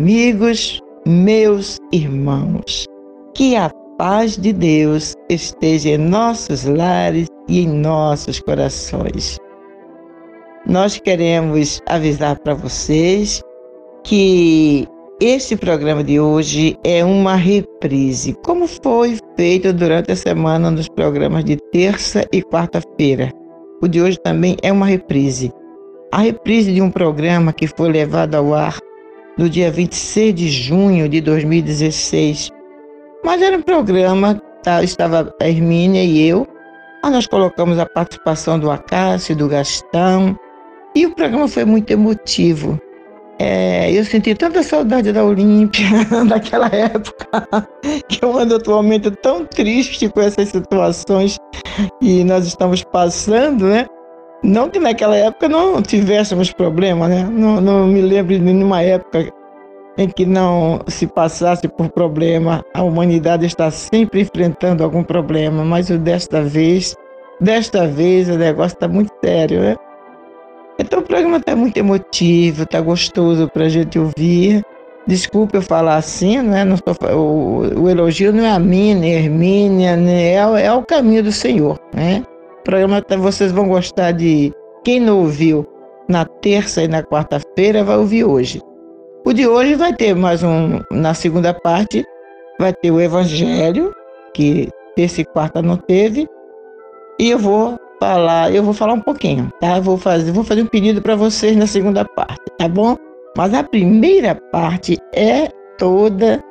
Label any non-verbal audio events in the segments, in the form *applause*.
Amigos, meus irmãos, que a paz de Deus esteja em nossos lares e em nossos corações. Nós queremos avisar para vocês que este programa de hoje é uma reprise, como foi feito durante a semana nos programas de terça e quarta-feira. O de hoje também é uma reprise. A reprise de um programa que foi levado ao ar no dia 26 de junho de 2016. Mas era um programa, tá, estava a Hermínia e eu, aí nós colocamos a participação do Acácio, do Gastão, e o programa foi muito emotivo. É, eu senti tanta saudade da Olímpia *laughs* daquela época, que eu ando atualmente tão triste com essas situações que nós estamos passando, né? Não que naquela época não tivéssemos problema, né? Não, não me lembro de nenhuma época em que não se passasse por problema. A humanidade está sempre enfrentando algum problema, mas desta vez, desta vez o negócio está muito sério, né? Então o programa está muito emotivo, está gostoso para a gente ouvir. Desculpe eu falar assim, né? Não tô, o, o elogio não é a mim, nem a Hermínia, nem é, é o caminho do Senhor, né? O programa vocês vão gostar de. Quem não ouviu na terça e na quarta-feira vai ouvir hoje. O de hoje vai ter mais um. Na segunda parte, vai ter o Evangelho, que terça e quarta não teve. E eu vou falar, eu vou falar um pouquinho, tá? Eu vou fazer, vou fazer um pedido para vocês na segunda parte, tá bom? Mas a primeira parte é toda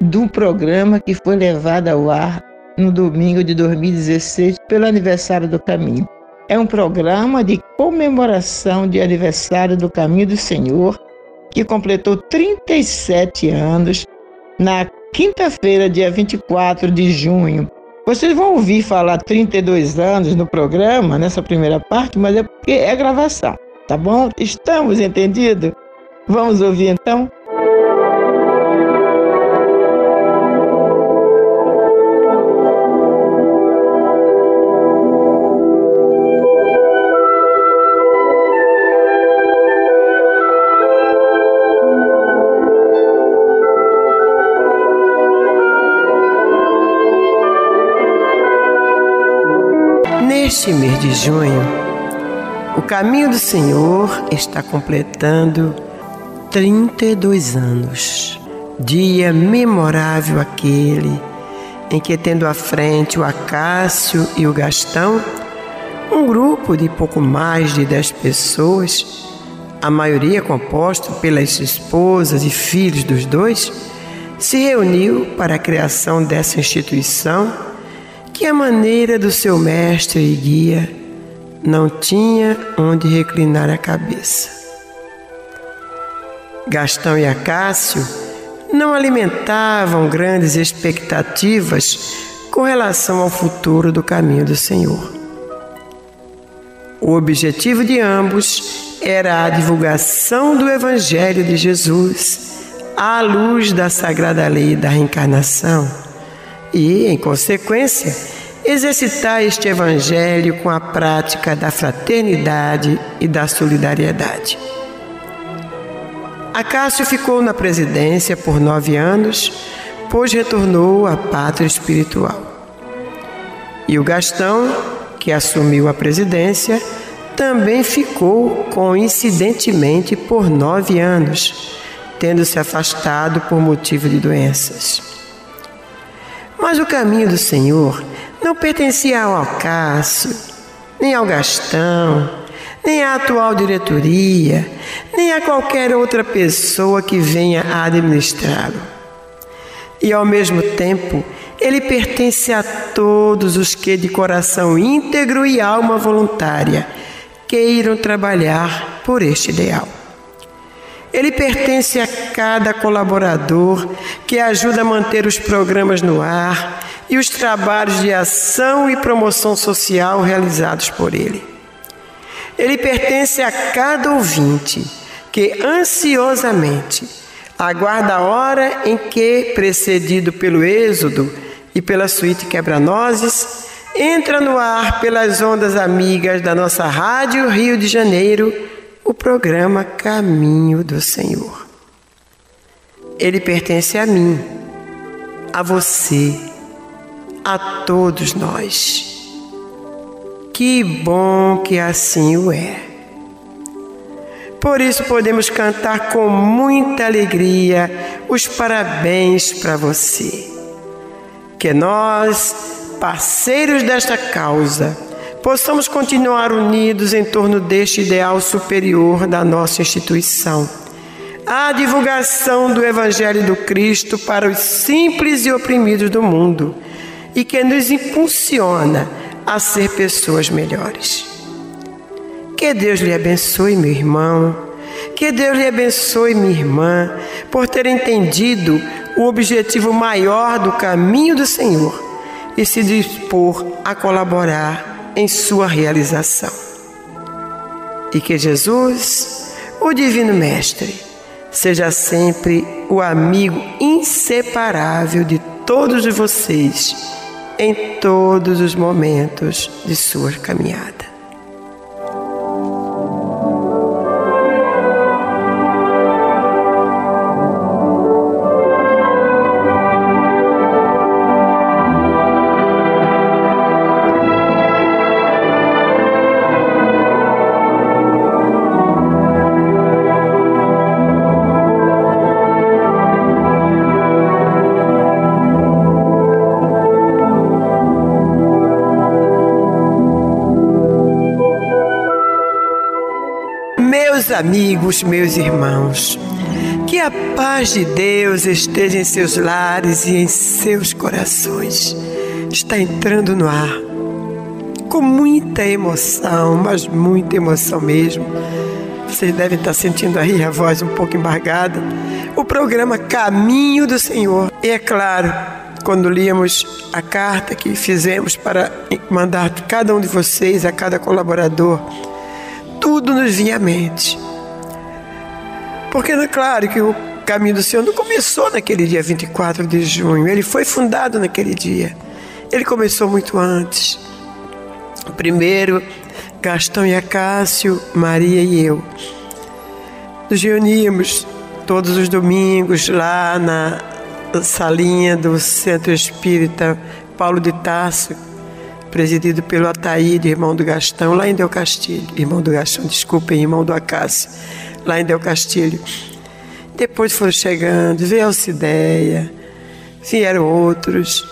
do programa que foi levado ao ar no domingo de 2016 pelo aniversário do Caminho. É um programa de comemoração de aniversário do Caminho do Senhor, que completou 37 anos na quinta-feira, dia 24 de junho. Vocês vão ouvir falar 32 anos no programa, nessa primeira parte, mas é porque é gravação, tá bom? Estamos entendidos? Vamos ouvir então? Neste mês de junho, o caminho do Senhor está completando 32 anos. Dia memorável aquele em que, tendo à frente o Acácio e o Gastão, um grupo de pouco mais de 10 pessoas, a maioria composto pelas esposas e filhos dos dois, se reuniu para a criação dessa instituição que a maneira do seu mestre e guia não tinha onde reclinar a cabeça. Gastão e Acácio não alimentavam grandes expectativas com relação ao futuro do caminho do Senhor. O objetivo de ambos era a divulgação do Evangelho de Jesus à luz da sagrada lei da reencarnação e, em consequência, exercitar este Evangelho com a prática da fraternidade e da solidariedade. Acácio ficou na presidência por nove anos, pois retornou à pátria espiritual. E o Gastão, que assumiu a presidência, também ficou coincidentemente por nove anos, tendo se afastado por motivo de doenças. Mas o caminho do Senhor não pertencia ao Alcaço, nem ao Gastão, nem à atual diretoria, nem a qualquer outra pessoa que venha a administrá-lo. E ao mesmo tempo, ele pertence a todos os que, de coração íntegro e alma voluntária, queiram trabalhar por este ideal. Ele pertence a cada colaborador que ajuda a manter os programas no ar e os trabalhos de ação e promoção social realizados por ele. Ele pertence a cada ouvinte que ansiosamente aguarda a hora em que, precedido pelo Êxodo e pela suíte quebra-nozes, entra no ar pelas ondas amigas da nossa Rádio Rio de Janeiro o programa Caminho do Senhor. Ele pertence a mim, a você, a todos nós. Que bom que assim o é. Por isso podemos cantar com muita alegria os parabéns para você. Que nós parceiros desta causa, possamos continuar unidos em torno deste ideal superior da nossa instituição. A divulgação do Evangelho do Cristo para os simples e oprimidos do mundo e que nos impulsiona a ser pessoas melhores. Que Deus lhe abençoe, meu irmão. Que Deus lhe abençoe, minha irmã, por ter entendido o objetivo maior do caminho do Senhor e se dispor a colaborar em sua realização. E que Jesus, o Divino Mestre, seja sempre o amigo inseparável de todos vocês em todos os momentos de sua caminhada. Amigos, meus irmãos, que a paz de Deus esteja em seus lares e em seus corações. Está entrando no ar com muita emoção, mas muita emoção mesmo. Vocês devem estar sentindo aí a voz um pouco embargada. O programa Caminho do Senhor. E é claro, quando líamos a carta que fizemos para mandar cada um de vocês, a cada colaborador, tudo nos vinha à mente. Porque é claro que o caminho do Senhor não começou naquele dia 24 de junho, ele foi fundado naquele dia. Ele começou muito antes. Primeiro, Gastão e Acácio, Maria e eu. Nos reuníamos todos os domingos lá na salinha do Centro Espírita Paulo de Tarso, presidido pelo Ataíde, irmão do Gastão, lá em Del Castilho. Irmão do Gastão, desculpem, irmão do Acácio lá em Del Castilho. Depois foram chegando, veio Alcideia, vieram outros.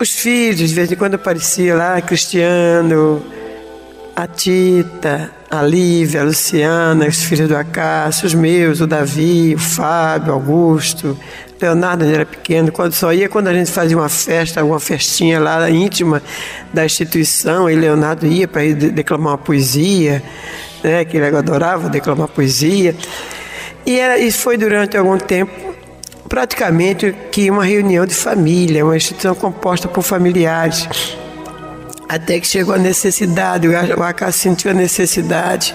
Os filhos, de vez em quando aparecia lá, Cristiano, a Tita, a Lívia, a Luciana, os filhos do Acácio, os meus, o Davi, o Fábio, Augusto, Leonardo era pequeno, quando só ia quando a gente fazia uma festa, alguma festinha lá íntima da instituição, e Leonardo ia para declamar uma poesia né, que ele adorava declamar poesia. E era, isso foi durante algum tempo praticamente que uma reunião de família, uma instituição composta por familiares. Até que chegou a necessidade, o Acácio sentiu a necessidade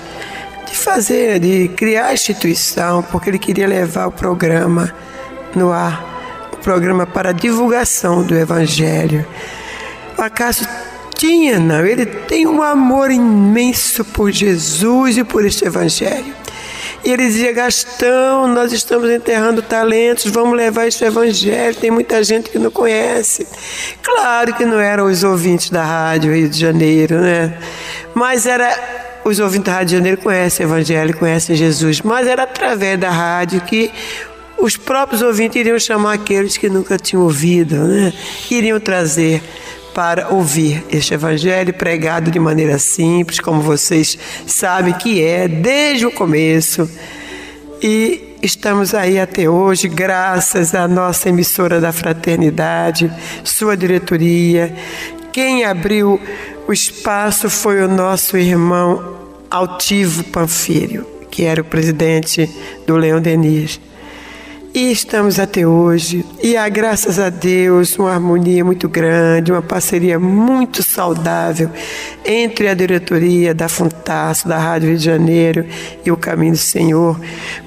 de fazer, de criar a instituição, porque ele queria levar o programa no ar, o programa para divulgação do Evangelho. O Acácio tinha, não. Ele tem um amor imenso por Jesus e por este Evangelho. E ele dizia: Gastão, nós estamos enterrando talentos, vamos levar este evangelho. Tem muita gente que não conhece. Claro que não eram os ouvintes da rádio Rio de Janeiro, né? Mas era. Os ouvintes da Rádio de Janeiro conhecem o Evangelho, conhecem Jesus, mas era através da rádio que os próprios ouvintes iriam chamar aqueles que nunca tinham ouvido, né? iriam trazer para ouvir este evangelho pregado de maneira simples, como vocês sabem que é desde o começo. E estamos aí até hoje, graças à nossa emissora da Fraternidade, sua diretoria. Quem abriu o espaço foi o nosso irmão Altivo Panfírio, que era o presidente do Leão Denis. E estamos até hoje, e há, graças a Deus, uma harmonia muito grande, uma parceria muito saudável entre a diretoria da Funtaço, da Rádio Rio de Janeiro e o Caminho do Senhor,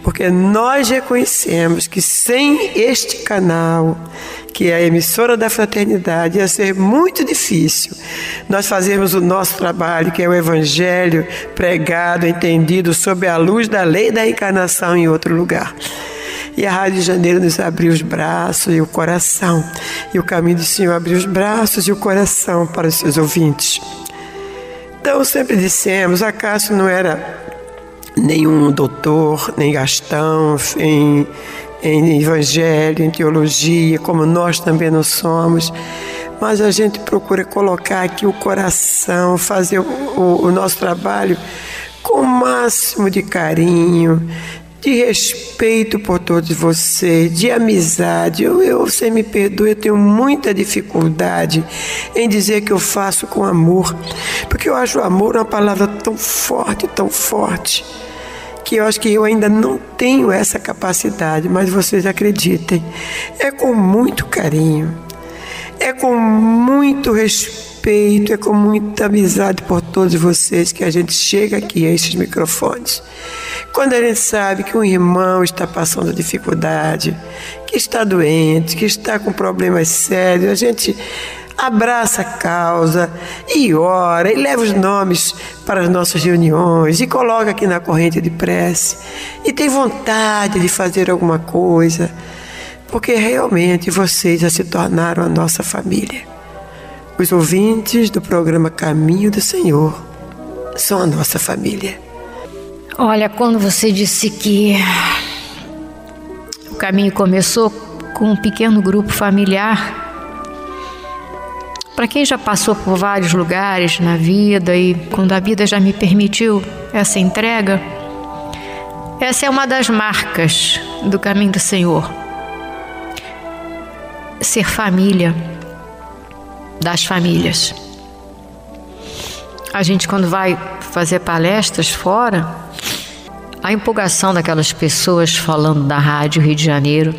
porque nós reconhecemos que sem este canal, que é a emissora da fraternidade, ia ser muito difícil nós fazermos o nosso trabalho, que é o Evangelho pregado, entendido sob a luz da lei da encarnação em outro lugar. E a Rádio Janeiro nos abriu os braços e o coração. E o caminho do Senhor abriu os braços e o coração para os seus ouvintes. Então sempre dissemos, acaso não era nenhum doutor, nem Gastão em, em evangelho, em teologia, como nós também não somos, mas a gente procura colocar aqui o coração, fazer o, o, o nosso trabalho com o máximo de carinho, de respeito por todos vocês, de amizade. Eu, eu, você me perdoe, eu tenho muita dificuldade em dizer que eu faço com amor, porque eu acho o amor uma palavra tão forte, tão forte, que eu acho que eu ainda não tenho essa capacidade, mas vocês acreditem, é com muito carinho, é com muito respeito, é com muita amizade por todos vocês que a gente chega aqui a esses microfones. Quando a gente sabe que um irmão está passando dificuldade, que está doente, que está com problemas sérios, a gente abraça a causa e ora e leva os nomes para as nossas reuniões e coloca aqui na corrente de prece e tem vontade de fazer alguma coisa, porque realmente vocês já se tornaram a nossa família. Os ouvintes do programa Caminho do Senhor são a nossa família. Olha, quando você disse que o caminho começou com um pequeno grupo familiar, para quem já passou por vários lugares na vida e quando a vida já me permitiu essa entrega, essa é uma das marcas do caminho do Senhor. Ser família das famílias. A gente, quando vai fazer palestras fora, a empolgação daquelas pessoas falando da rádio Rio de Janeiro,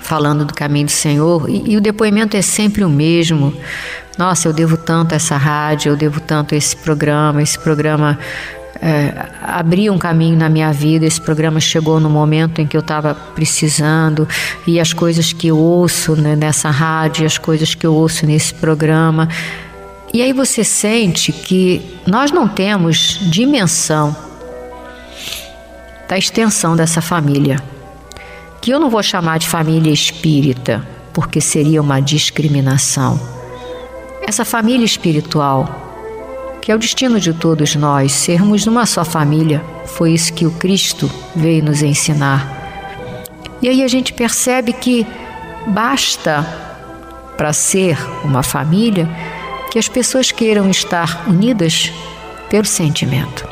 falando do caminho do Senhor, e, e, o depoimento é sempre o mesmo. Nossa, eu devo tanto a essa rádio, eu devo tanto a esse programa, esse programa é, abriu um caminho na minha vida. Esse programa chegou no momento em que eu estava precisando, e as coisas que eu ouço né, nessa rádio, as coisas que eu ouço nesse programa. E aí você sente que nós não temos dimensão da extensão dessa família, que eu não vou chamar de família espírita, porque seria uma discriminação. Essa família espiritual, que é o destino de todos nós, sermos uma só família, foi isso que o Cristo veio nos ensinar. E aí a gente percebe que basta para ser uma família que as pessoas queiram estar unidas pelo sentimento.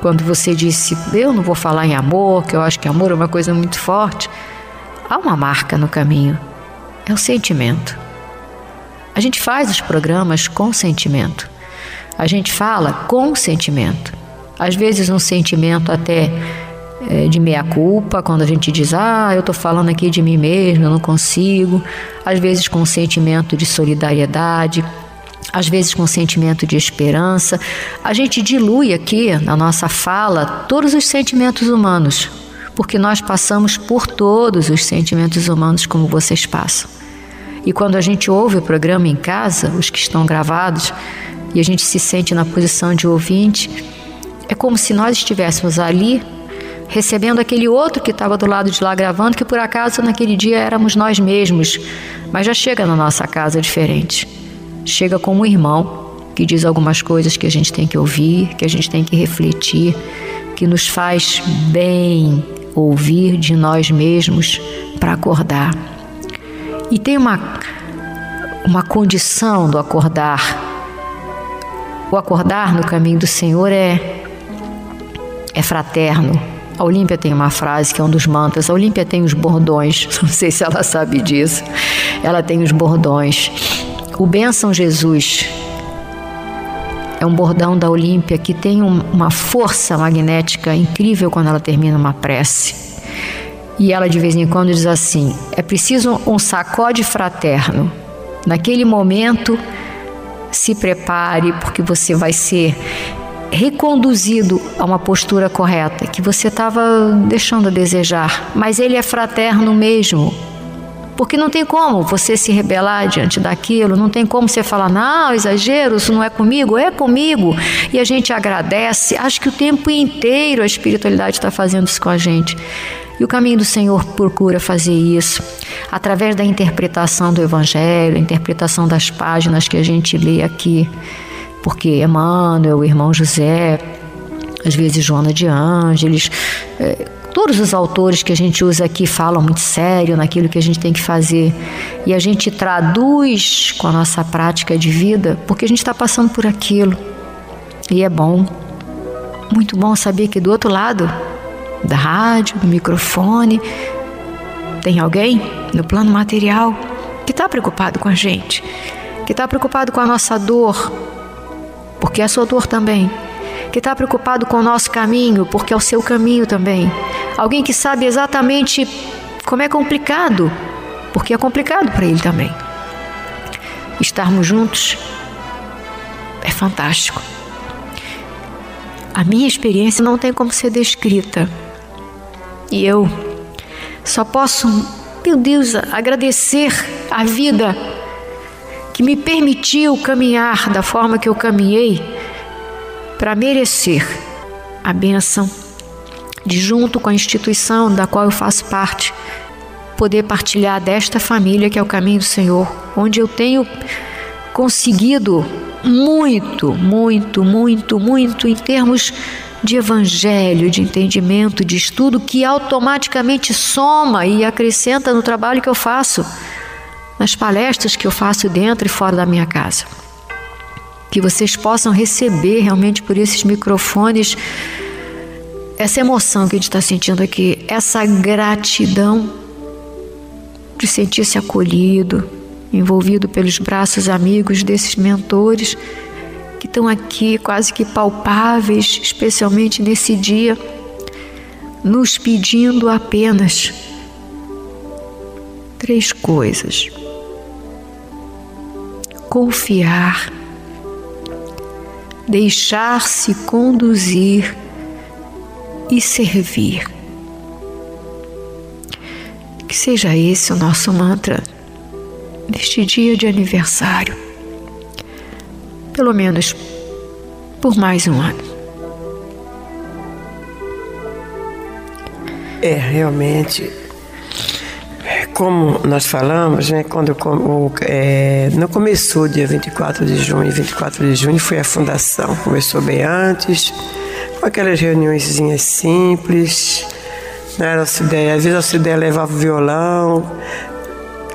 Quando você disse, eu não vou falar em amor, que eu acho que amor é uma coisa muito forte, há uma marca no caminho: é o sentimento. A gente faz os programas com sentimento. A gente fala com sentimento. Às vezes, um sentimento até é, de meia-culpa, quando a gente diz, ah, eu estou falando aqui de mim mesmo, eu não consigo. Às vezes, com um sentimento de solidariedade às vezes com sentimento de esperança. A gente dilui aqui na nossa fala todos os sentimentos humanos, porque nós passamos por todos os sentimentos humanos como vocês passam. E quando a gente ouve o programa em casa, os que estão gravados, e a gente se sente na posição de ouvinte, é como se nós estivéssemos ali recebendo aquele outro que estava do lado de lá gravando, que por acaso naquele dia éramos nós mesmos, mas já chega na nossa casa diferente. Chega como um irmão que diz algumas coisas que a gente tem que ouvir, que a gente tem que refletir, que nos faz bem ouvir de nós mesmos para acordar. E tem uma, uma condição do acordar. O acordar no caminho do Senhor é, é fraterno. A Olímpia tem uma frase que é um dos mantras. A Olímpia tem os bordões, *laughs* não sei se ela sabe disso. Ela tem os bordões. O Bênção Jesus é um bordão da Olímpia que tem um, uma força magnética incrível quando ela termina uma prece. E ela de vez em quando diz assim: é preciso um sacode fraterno. Naquele momento, se prepare, porque você vai ser reconduzido a uma postura correta, que você estava deixando a desejar. Mas ele é fraterno mesmo. Porque não tem como você se rebelar diante daquilo, não tem como você falar, não, exagero, isso não é comigo, é comigo. E a gente agradece. Acho que o tempo inteiro a espiritualidade está fazendo isso com a gente. E o caminho do Senhor procura fazer isso através da interpretação do Evangelho, interpretação das páginas que a gente lê aqui. Porque Emmanuel, o irmão José, às vezes Joana de Ângeles, é, todos os autores que a gente usa aqui falam muito sério naquilo que a gente tem que fazer. E a gente traduz com a nossa prática de vida porque a gente está passando por aquilo. E é bom, muito bom saber que do outro lado da rádio, do microfone. Tem alguém no plano material que está preocupado com a gente, que está preocupado com a nossa dor, porque é a sua dor também, que está preocupado com o nosso caminho, porque é o seu caminho também. Alguém que sabe exatamente como é complicado, porque é complicado para ele também. Estarmos juntos é fantástico. A minha experiência não tem como ser descrita. E eu só posso, meu Deus, agradecer a vida que me permitiu caminhar da forma que eu caminhei para merecer a bênção de, junto com a instituição da qual eu faço parte, poder partilhar desta família que é o caminho do Senhor, onde eu tenho conseguido muito, muito, muito, muito em termos de evangelho, de entendimento, de estudo que automaticamente soma e acrescenta no trabalho que eu faço, nas palestras que eu faço dentro e fora da minha casa. Que vocês possam receber realmente por esses microfones essa emoção que a gente está sentindo aqui, essa gratidão de sentir-se acolhido, envolvido pelos braços amigos desses mentores que estão aqui quase que palpáveis, especialmente nesse dia, nos pedindo apenas três coisas: confiar, deixar-se conduzir e servir. Que seja esse o nosso mantra neste dia de aniversário pelo menos por mais um ano. É, realmente, como nós falamos, né, quando o, é, não começou dia 24 de junho, 24 de junho foi a fundação, começou bem antes, com aquelas reuniõezinhas simples, não era a ideia, às vezes a ideia levava o violão,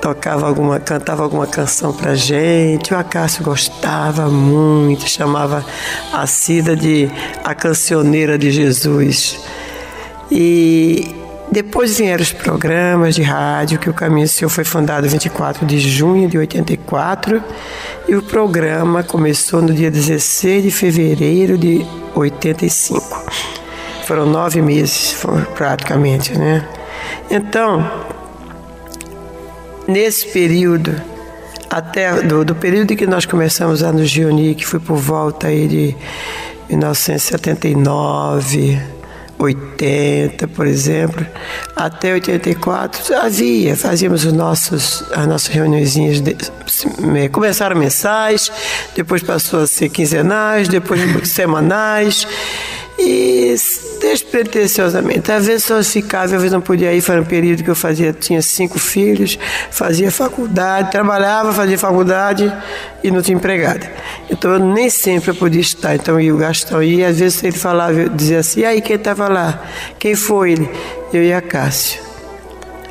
tocava alguma, cantava alguma canção pra gente. O Acácio gostava muito, chamava a Cida de a cancioneira de Jesus. E depois vieram os programas de rádio, que o Caminho Senhor foi fundado 24 de junho de 84 e o programa começou no dia 16 de fevereiro de 85. Foram nove meses, praticamente, né? Então, Nesse período, até do, do período em que nós começamos a nos reunir, que foi por volta aí de 1979, 80, por exemplo, até 84 havia, fazíamos os nossos, as nossas reuniõezinhas, começaram mensais, depois passou a ser quinzenais, depois *laughs* semanais, e despretensiosamente. Às vezes só ficava, às vezes não podia ir, foi um período que eu fazia, tinha cinco filhos, fazia faculdade, trabalhava, fazia faculdade e não tinha empregada. Então eu nem sempre eu podia estar. Então eu e o Gastão ia, às vezes ele falava, dizia assim, e aí quem estava lá? Quem foi ele? Eu e a Cássio.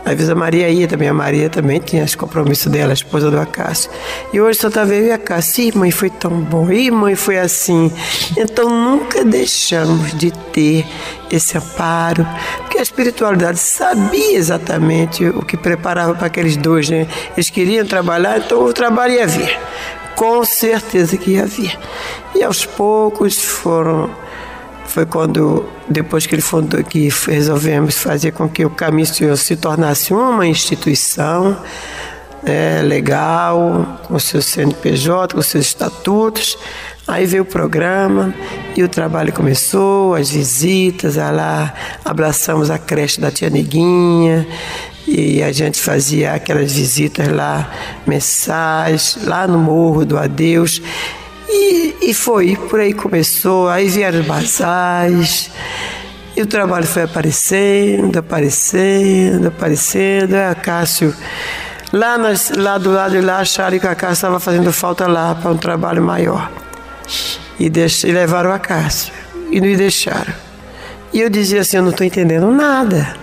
Às vezes a Maria ia também, a Maria também tinha os compromissos dela, a esposa do Acácio. E hoje só eu e a Acácio. Ih, mãe, foi tão bom. Ih, mãe, foi assim. Então nunca deixamos de ter esse amparo, porque a espiritualidade sabia exatamente o que preparava para aqueles dois, né? Eles queriam trabalhar, então o trabalho ia vir. Com certeza que ia vir. E aos poucos foram foi quando, depois que ele fundou, que resolvemos fazer com que o Caminho Senhor se tornasse uma instituição é, legal, com seu CNPJ, com seus estatutos. Aí veio o programa e o trabalho começou, as visitas, lá abraçamos a creche da tia Neguinha e a gente fazia aquelas visitas lá mensais, lá no Morro do Adeus. E, e foi, por aí começou, aí vieram basais, e o trabalho foi aparecendo, aparecendo, aparecendo. Aí a Cássio, lá, nas, lá do lado de lá, acharam que a Cássio estava fazendo falta lá para um trabalho maior. E, deix, e levaram a Cássio, e não deixaram. E eu dizia assim: eu não estou entendendo nada.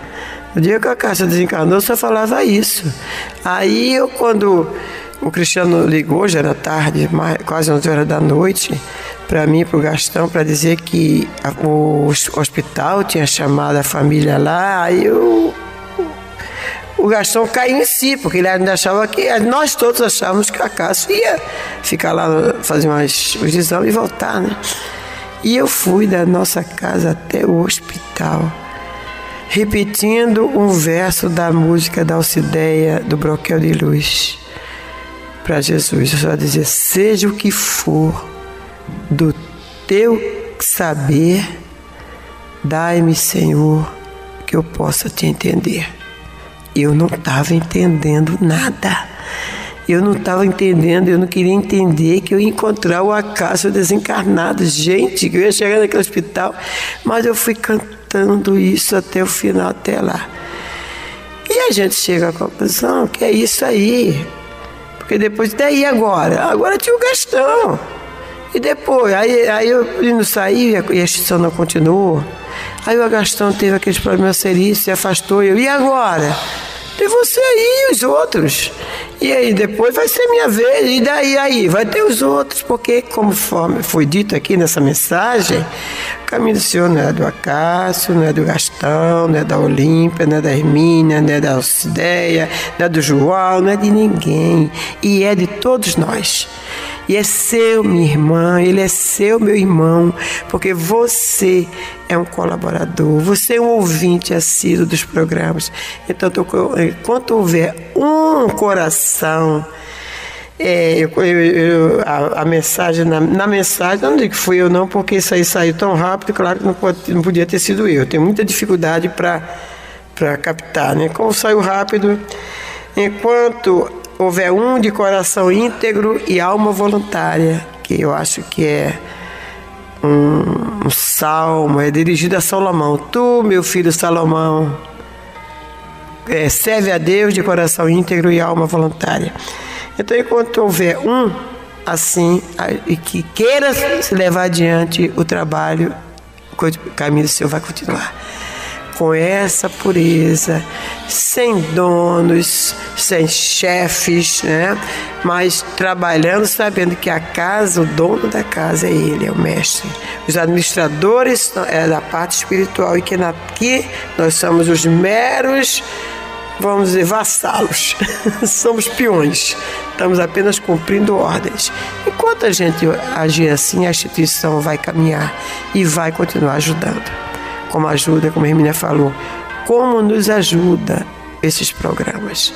No dia que a Cássia desencarnou, só falava isso. Aí eu, quando o Cristiano ligou, já era tarde, quase 11 horas da noite, para mim, para o Gastão, para dizer que o hospital tinha chamado a família lá. Aí o, Gastão caiu em si, porque ele ainda achava que. Nós todos achávamos que a Cássio ia ficar lá, fazer umas, os exames e voltar, né? E eu fui da nossa casa até o hospital, repetindo um verso da música da Alcideia do Broquel de Luz para Jesus. Eu só dizer: seja o que for do teu saber, dai-me, Senhor, que eu possa te entender. Eu não estava entendendo nada. Eu não estava entendendo, eu não queria entender que eu ia encontrar o acaso desencarnado. Gente, que eu ia chegar naquele hospital, mas eu fui cantando isso até o final, até lá. E a gente chega à conclusão que é isso aí. Porque depois, daí agora? Agora tinha o Gastão. E depois, aí, aí ele não saiu e a extinção não continuou. Aí o Gastão teve aqueles problemas seríssimos, se afastou. Eu, e agora? Tem você aí e os outros. E aí depois vai ser minha vez. E daí aí vai ter os outros, porque como foi dito aqui nessa mensagem, o caminho do Senhor não é do Acácio, não é do Gastão, não é da Olímpia, não é da Hermínia, não é da Alcideia, não é do João, não é de ninguém. E é de todos nós. E é seu, minha irmã, ele é seu, meu irmão, porque você é um colaborador, você é um ouvinte assíduo dos programas. Então, enquanto houver um coração, é, eu, eu, a, a, mensagem, na, na, mensagem, não digo que fui eu não, porque isso aí saiu tão rápido, claro que não, pode, não podia ter sido eu. Eu tenho muita dificuldade para captar, né? Como saiu rápido, enquanto houver um de coração íntegro e alma voluntária, que eu acho que é um, um salmo, é dirigido a Salomão. Tu, meu filho Salomão, é, serve a Deus de coração íntegro e alma voluntária. Então, enquanto houver um assim, e que queira se levar adiante o trabalho, o caminho do Senhor vai continuar com essa pureza, sem donos, sem chefes, né? mas trabalhando sabendo que a casa, o dono da casa é ele, é o mestre. Os administradores é da parte espiritual e que aqui nós somos os meros, vamos dizer, vassalos, *laughs* somos peões, estamos apenas cumprindo ordens. Enquanto a gente agir assim, a instituição vai caminhar e vai continuar ajudando como ajuda, como a Hermínia falou, como nos ajuda esses programas.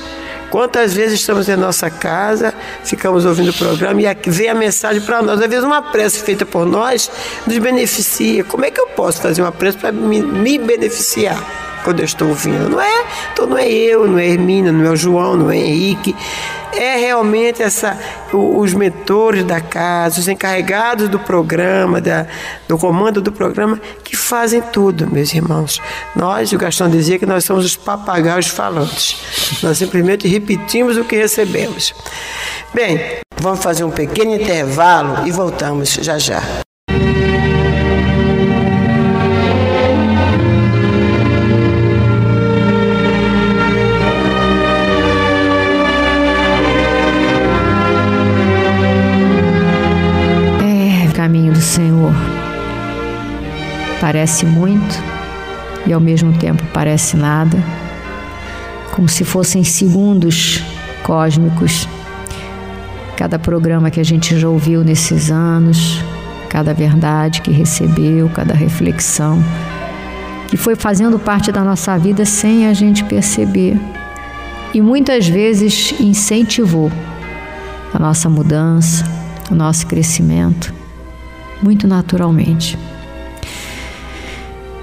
Quantas vezes estamos em nossa casa, ficamos ouvindo o programa e vem a mensagem para nós. Às vezes, uma prece feita por nós nos beneficia. Como é que eu posso fazer uma prece para me, me, beneficiar quando eu estou ouvindo? Não é? Então, não é eu, não é Hermínia, não é o João, não é Henrique. É realmente essa, os mentores da casa, os encarregados do programa, da, do comando do programa, que fazem tudo, meus irmãos. Nós, o Gastão dizia que nós somos os papagaios falantes. Nós simplesmente repetimos o que recebemos. Bem, vamos fazer um pequeno intervalo e voltamos já já. Senhor. Parece muito e ao mesmo tempo parece nada, como se fossem segundos cósmicos. Cada programa que a gente já ouviu nesses anos, cada verdade que recebeu, cada reflexão, que foi fazendo parte da nossa vida sem a gente perceber. E muitas vezes incentivou a nossa mudança, o nosso crescimento muito naturalmente.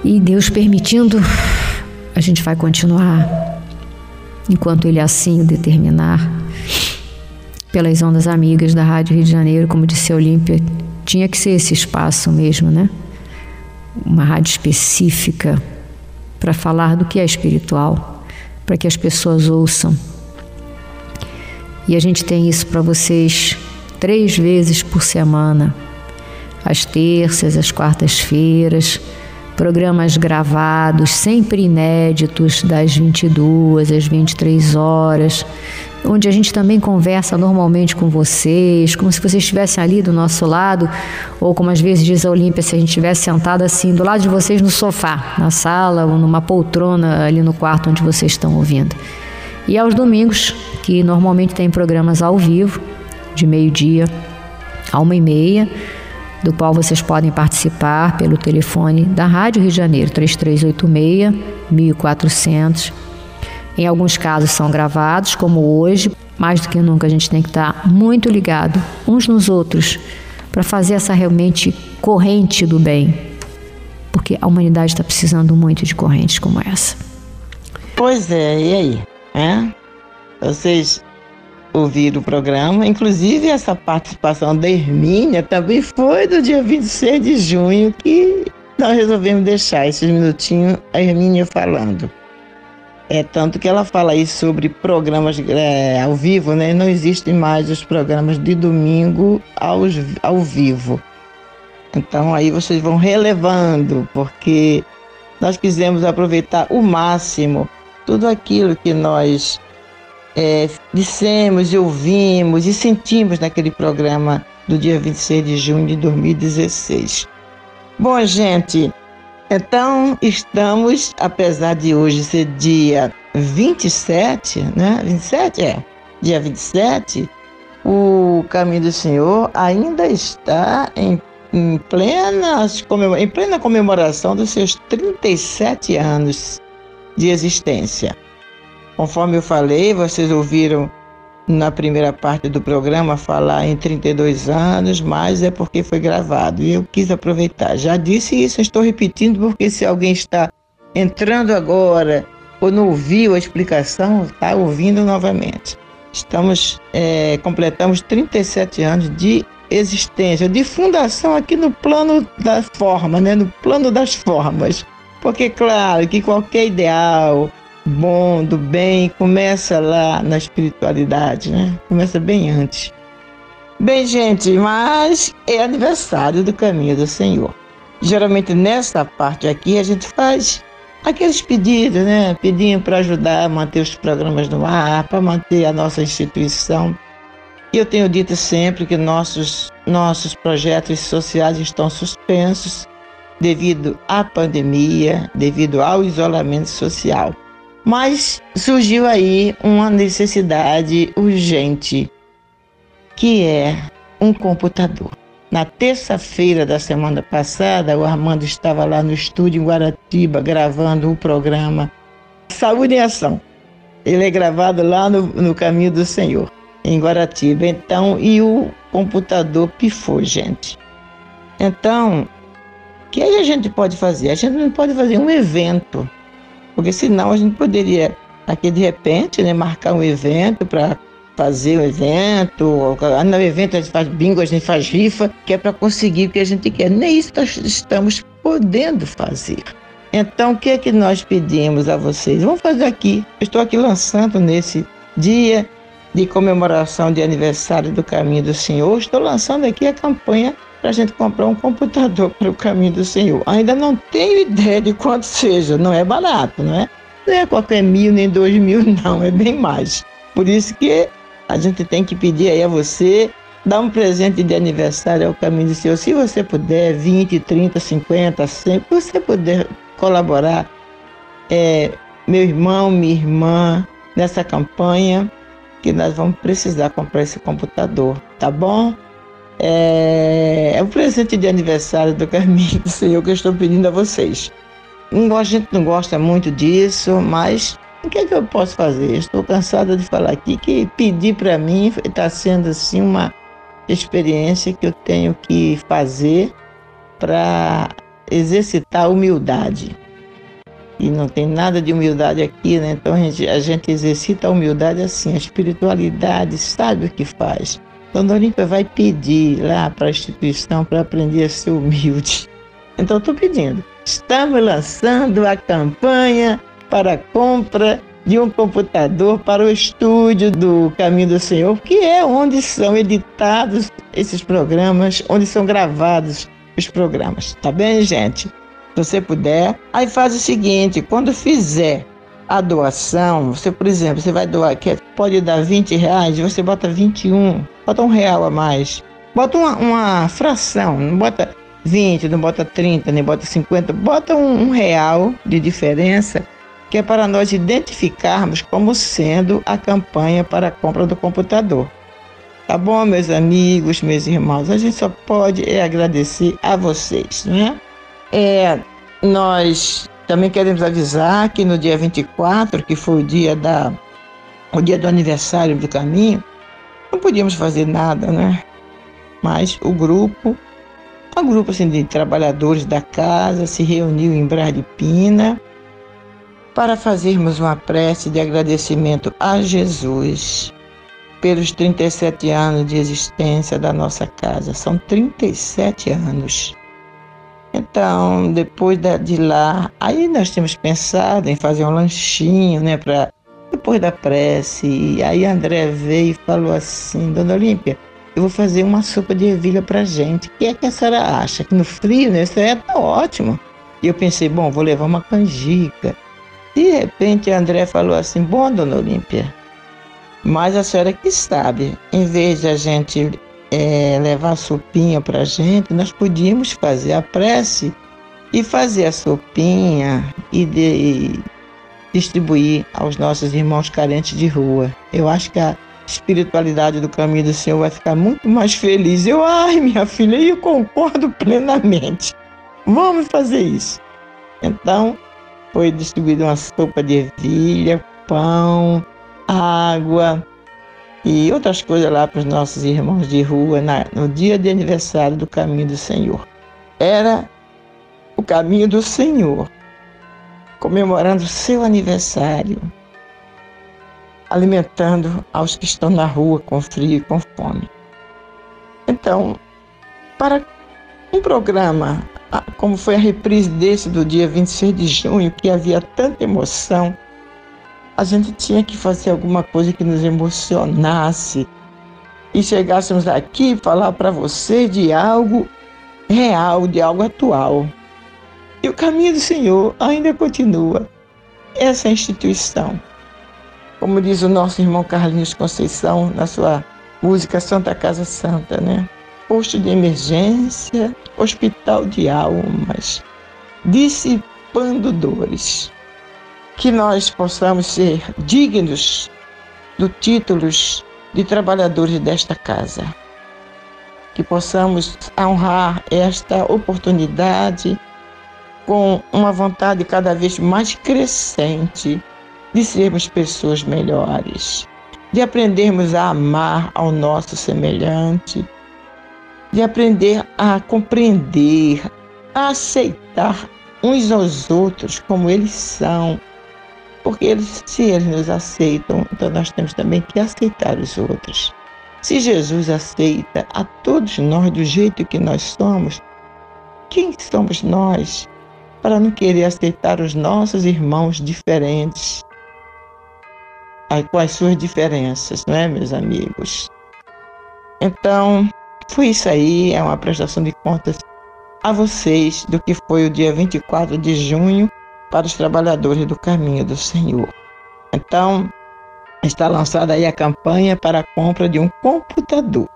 E Deus permitindo, a gente vai continuar enquanto Ele assim o determinar. Pelas ondas amigas da Rádio Rio de Janeiro, como disse a Olímpia, tinha que ser esse espaço mesmo, né? Uma rádio específica para falar do que é espiritual, para que as pessoas ouçam. E a gente tem isso para vocês três vezes por semana às terças, às quartas-feiras, programas gravados, sempre inéditos, das 22 às 23 horas, onde a gente também conversa normalmente com vocês, como se vocês estivessem ali do nosso lado, ou como às vezes diz a Olímpia, se a gente estivesse sentado assim do lado de vocês no sofá, na sala ou numa poltrona ali no quarto onde vocês estão ouvindo. E aos domingos, que normalmente tem programas ao vivo, de meio-dia a uma e meia, do qual vocês podem participar pelo telefone da Rádio Rio de Janeiro, 3386 1400. Em alguns casos são gravados, como hoje. Mais do que nunca a gente tem que estar muito ligado uns nos outros para fazer essa realmente corrente do bem, porque a humanidade está precisando muito de correntes como essa. Pois é, e aí? É? Vocês ouvir o programa. Inclusive, essa participação da Hermínia também foi do dia 26 de junho que nós resolvemos deixar esses minutinhos a Hermínia falando. É tanto que ela fala aí sobre programas é, ao vivo, né? Não existem mais os programas de domingo aos, ao vivo. Então aí vocês vão relevando, porque nós quisemos aproveitar o máximo tudo aquilo que nós é, dissemos e ouvimos e sentimos naquele programa do dia 26 de junho de 2016. Bom, gente, então estamos, apesar de hoje ser dia 27, né? 27 é, dia 27, o Caminho do Senhor ainda está em, em, plena, em plena comemoração dos seus 37 anos de existência. Conforme eu falei, vocês ouviram na primeira parte do programa falar em 32 anos, mas é porque foi gravado e eu quis aproveitar. Já disse isso, estou repetindo porque se alguém está entrando agora ou não ouviu a explicação, está ouvindo novamente. Estamos é, completamos 37 anos de existência, de fundação aqui no plano da forma, né? no plano das formas. Porque, claro, que qualquer ideal, bom, do bem, começa lá na espiritualidade, né? Começa bem antes. Bem, gente, mas é aniversário do caminho do Senhor. Geralmente nessa parte aqui a gente faz aqueles pedidos, né? Pedindo para ajudar a manter os programas no ar, para manter a nossa instituição. E eu tenho dito sempre que nossos, nossos projetos sociais estão suspensos devido à pandemia, devido ao isolamento social. Mas surgiu aí uma necessidade urgente, que é um computador. Na terça-feira da semana passada, o Armando estava lá no estúdio em Guaratiba gravando o programa Saúde em Ação. Ele é gravado lá no, no Caminho do Senhor, em Guaratiba. Então, e o computador pifou, gente. Então, o que a gente pode fazer? A gente não pode fazer um evento porque senão a gente poderia, aqui de repente, né, marcar um evento para fazer o evento, no evento a gente faz bingo, a gente faz rifa, que é para conseguir o que a gente quer. Nem isso nós estamos podendo fazer. Então, o que é que nós pedimos a vocês? Vamos fazer aqui. Eu estou aqui lançando nesse dia de comemoração de aniversário do Caminho do Senhor. Estou lançando aqui a campanha para a gente comprar um computador *laughs* para o Caminho do Senhor. Ainda não tenho ideia de quanto seja, não é barato, não é? Não é qualquer mil nem dois mil, *laughs* não, é bem mais. Por isso que a gente tem que pedir aí a você dar um presente de aniversário ao Caminho do Senhor. Se você puder, 20, 30, 50, 100, se você puder colaborar, é, meu irmão, minha irmã, nessa campanha, que nós vamos precisar comprar esse computador, tá bom? É, é um presente de aniversário do Caminho do Senhor que eu estou pedindo a vocês. A gente não gosta muito disso, mas o que, é que eu posso fazer? Estou cansada de falar aqui que pedir para mim está sendo assim uma experiência que eu tenho que fazer para exercitar a humildade. E não tem nada de humildade aqui, né? Então a gente, a gente exercita a humildade assim, a espiritualidade sabe o que faz. Dona Olímpia vai pedir lá para a instituição para aprender a ser humilde. Então estou pedindo. Estamos lançando a campanha para a compra de um computador para o estúdio do Caminho do Senhor, que é onde são editados esses programas, onde são gravados os programas. Tá bem, gente? Se você puder, aí faz o seguinte: quando fizer a doação, você, por exemplo, você vai doar, que pode dar 20 reais, você bota 21, bota um real a mais. Bota uma, uma fração, não bota 20, não bota 30, nem bota 50, bota um, um real de diferença que é para nós identificarmos como sendo a campanha para a compra do computador. Tá bom, meus amigos, meus irmãos? A gente só pode é, agradecer a vocês, né? É, nós também queremos avisar que no dia 24, que foi o dia, da, o dia do aniversário do caminho, não podíamos fazer nada, né? Mas o grupo, um grupo assim, de trabalhadores da casa se reuniu em Brás de Pina para fazermos uma prece de agradecimento a Jesus pelos 37 anos de existência da nossa casa. São 37 anos. Então, depois de lá, aí nós temos pensado em fazer um lanchinho, né, para depois da prece. E aí André veio e falou assim: Dona Olímpia, eu vou fazer uma sopa de ervilha para gente. O que é que a senhora acha? Que no frio, né? Isso é tá ótimo. E eu pensei: bom, vou levar uma canjica. De repente, André falou assim: Bom, dona Olímpia, mas a senhora que sabe, em vez de a gente é, levar sopinha para a gente, nós podíamos fazer a prece e fazer a sopinha e, de, e distribuir aos nossos irmãos carentes de rua. Eu acho que a espiritualidade do caminho do Senhor vai ficar muito mais feliz. Eu, ai, minha filha, eu concordo plenamente. Vamos fazer isso. Então, foi distribuída uma sopa de ervilha, pão, água e outras coisas lá para os nossos irmãos de rua na, no dia de aniversário do Caminho do Senhor. Era o Caminho do Senhor, comemorando seu aniversário, alimentando aos que estão na rua com frio e com fome. Então, para um programa como foi a reprise desse do dia 26 de junho, que havia tanta emoção, a gente tinha que fazer alguma coisa que nos emocionasse e chegássemos aqui falar para você de algo real, de algo atual. E o caminho do Senhor ainda continua. Essa instituição. Como diz o nosso irmão Carlinhos Conceição na sua música Santa Casa Santa, né? posto de emergência, hospital de almas, dissipando dores. Que nós possamos ser dignos do títulos de trabalhadores desta casa. Que possamos honrar esta oportunidade com uma vontade cada vez mais crescente de sermos pessoas melhores, de aprendermos a amar ao nosso semelhante, de aprender a compreender, a aceitar uns aos outros como eles são, Porque eles, se eles nos aceitam, então nós temos também que aceitar os outros. Se Jesus aceita a todos nós do jeito que nós somos, quem somos nós para não querer aceitar os nossos irmãos diferentes? Com as suas diferenças, não é, meus amigos? Então, foi isso aí, é uma prestação de contas a vocês do que foi o dia 24 de junho para os trabalhadores do caminho do Senhor. Então, está lançada aí a campanha para a compra de um computador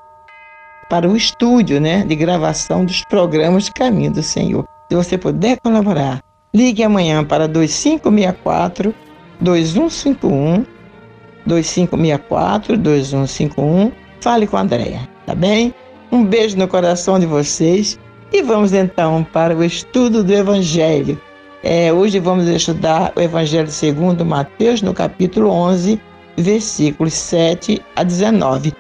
para o estúdio, né, de gravação dos programas Caminho do Senhor. Se você puder colaborar, ligue amanhã para 2564 2151 2564 2151. Fale com a Andréia, tá bem? Um beijo no coração de vocês e vamos então para o estudo do Evangelho. É, hoje vamos estudar o Evangelho segundo Mateus, no capítulo 11, versículos 7 a 19.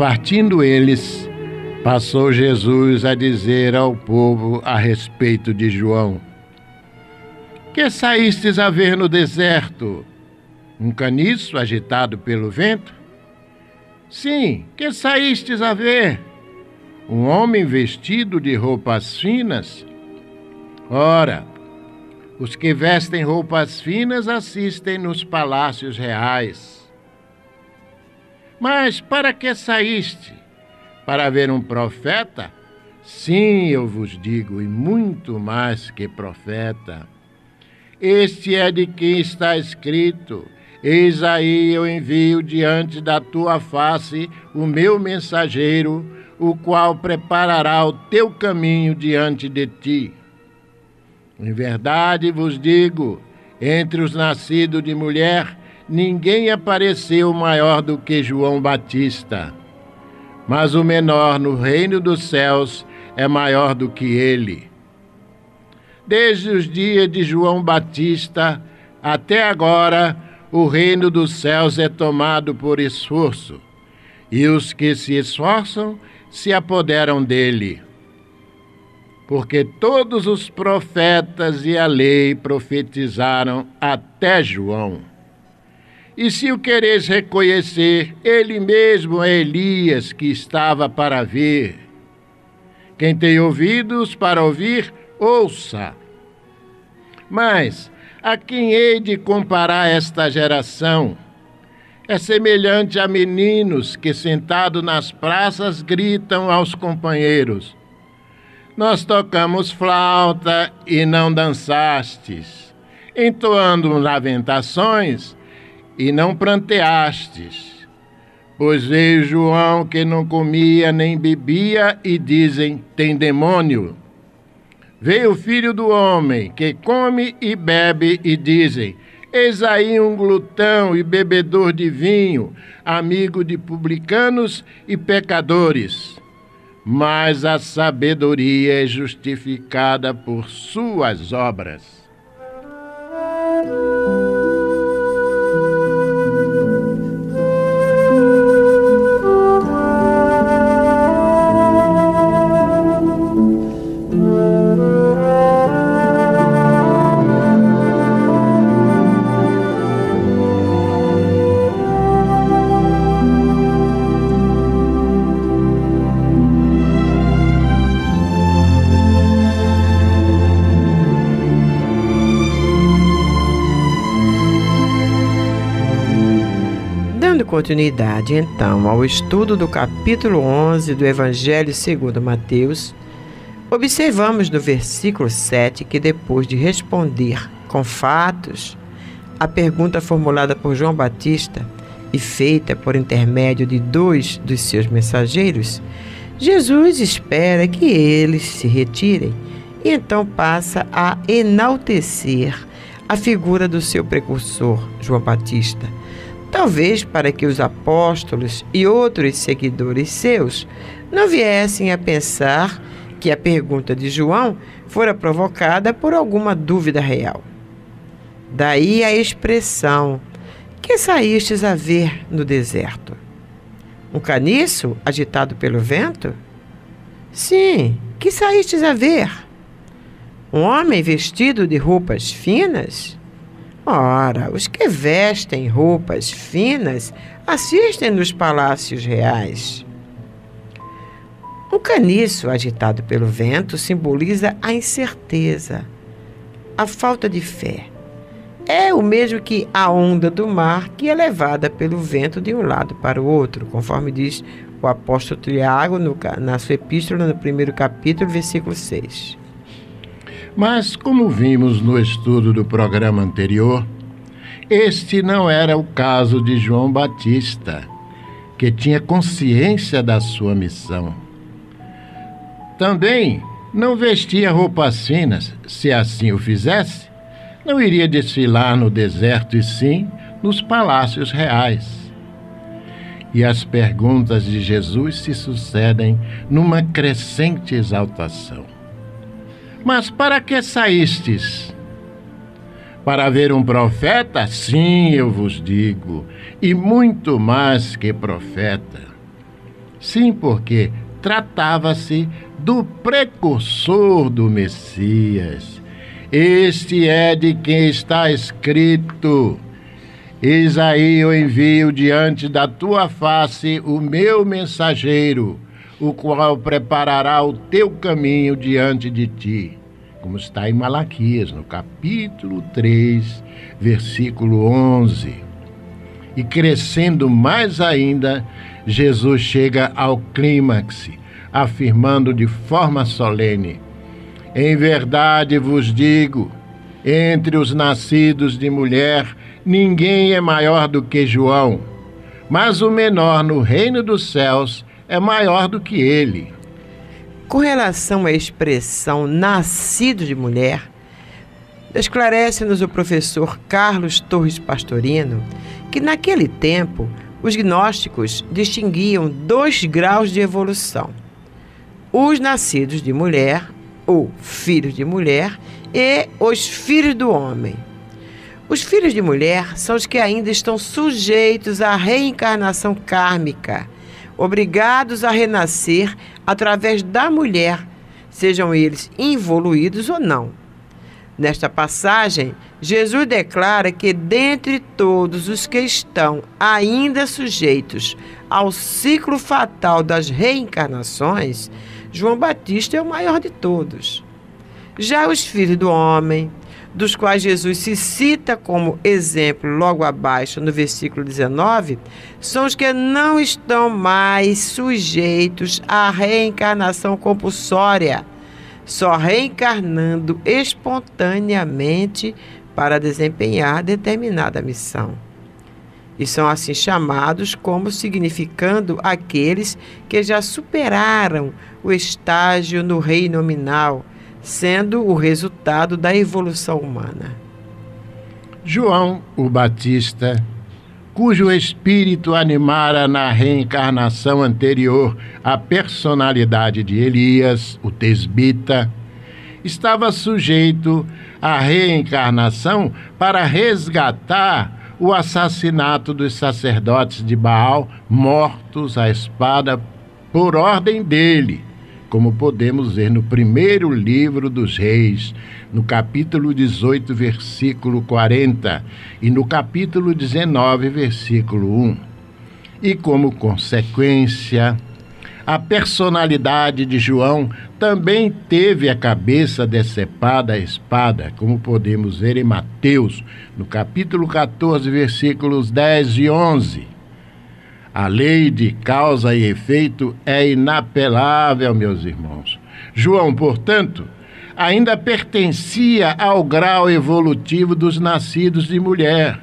Partindo eles, passou Jesus a dizer ao povo a respeito de João: Que saístes a ver no deserto? Um caniço agitado pelo vento? Sim, que saístes a ver? Um homem vestido de roupas finas? Ora, os que vestem roupas finas assistem nos palácios reais. Mas para que saíste? Para ver um profeta? Sim, eu vos digo, e muito mais que profeta. Este é de quem está escrito: Eis aí eu envio diante da tua face o meu mensageiro, o qual preparará o teu caminho diante de ti. Em verdade vos digo: entre os nascidos de mulher, ninguém apareceu maior do que João Batista. Mas o menor no reino dos céus é maior do que ele. Desde os dias de João Batista até agora, o reino dos céus é tomado por esforço, e os que se esforçam se apoderam dele. Porque todos os profetas e a lei profetizaram até João. E se o quereis reconhecer, ele mesmo é Elias que estava para vir. Quem tem ouvidos para ouvir, ouça. Mas a quem hei de comparar esta geração? É semelhante a meninos que, sentados nas praças, gritam aos companheiros: Nós tocamos flauta e não dançastes, entoando lamentações e não pranteastes. Pois veio João que não comia nem bebia, e dizem: tem demônio. Veio o filho do homem, que come e bebe, e dizem: Eis aí um glutão e bebedor de vinho, amigo de publicanos e pecadores. Mas a sabedoria é justificada por suas obras. Continuidade então ao estudo do capítulo 11 do Evangelho segundo Mateus, observamos no versículo 7 que depois de responder com fatos a pergunta formulada por João Batista e feita por intermédio de dois dos seus mensageiros, Jesus espera que eles se retirem e então passa a enaltecer a figura do seu precursor, João Batista. Talvez para que os apóstolos e outros seguidores seus não viessem a pensar que a pergunta de João fora provocada por alguma dúvida real. Daí a expressão: Que saístes a ver no deserto? Um caniço agitado pelo vento? Sim, que saístes a ver? Um homem vestido de roupas finas? Ora, os que vestem roupas finas assistem nos palácios reais. Um caniço agitado pelo vento simboliza a incerteza, a falta de fé. É o mesmo que a onda do mar que é levada pelo vento de um lado para o outro, conforme diz o apóstolo Tiago no, na sua epístola, no primeiro capítulo, versículo 6. Mas, como vimos no estudo do programa anterior, este não era o caso de João Batista, que tinha consciência da sua missão também não vestia roupas finas, se assim o fizesse, não iria desfilar no deserto e sim nos palácios reais. E as perguntas de Jesus se sucedem numa crescente exaltação. Mas para que saístes? Para ver um profeta? Sim, eu vos digo, e muito mais que profeta. Sim, porque tratava-se do precursor do Messias. Este é de quem está escrito: Eis aí eu envio diante da tua face o meu mensageiro, o qual preparará o teu caminho diante de ti. Como está em Malaquias, no capítulo 3, versículo 11. E crescendo mais ainda, Jesus chega ao clímax afirmando de forma solene: Em verdade vos digo, entre os nascidos de mulher, ninguém é maior do que João, mas o menor no reino dos céus é maior do que ele. Com relação à expressão nascido de mulher, esclarece-nos o professor Carlos Torres Pastorino que naquele tempo os gnósticos distinguiam dois graus de evolução os nascidos de mulher, ou filhos de mulher, e os filhos do homem. Os filhos de mulher são os que ainda estão sujeitos à reencarnação kármica, obrigados a renascer através da mulher, sejam eles involuídos ou não. Nesta passagem, Jesus declara que dentre todos os que estão ainda sujeitos ao ciclo fatal das reencarnações, João Batista é o maior de todos. Já os filhos do homem, dos quais Jesus se cita como exemplo logo abaixo no versículo 19, são os que não estão mais sujeitos à reencarnação compulsória, só reencarnando espontaneamente para desempenhar determinada missão. E são assim chamados como significando aqueles que já superaram o estágio no rei nominal, sendo o resultado da evolução humana. João o Batista, cujo espírito animara na reencarnação anterior a personalidade de Elias, o tesbita, estava sujeito à reencarnação para resgatar o assassinato dos sacerdotes de Baal, mortos à espada por ordem dele, como podemos ver no primeiro livro dos Reis, no capítulo 18, versículo 40, e no capítulo 19, versículo 1. E como consequência, a personalidade de João também teve a cabeça decepada à espada, como podemos ver em Mateus, no capítulo 14, versículos 10 e 11. A lei de causa e efeito é inapelável, meus irmãos. João, portanto, ainda pertencia ao grau evolutivo dos nascidos de mulher,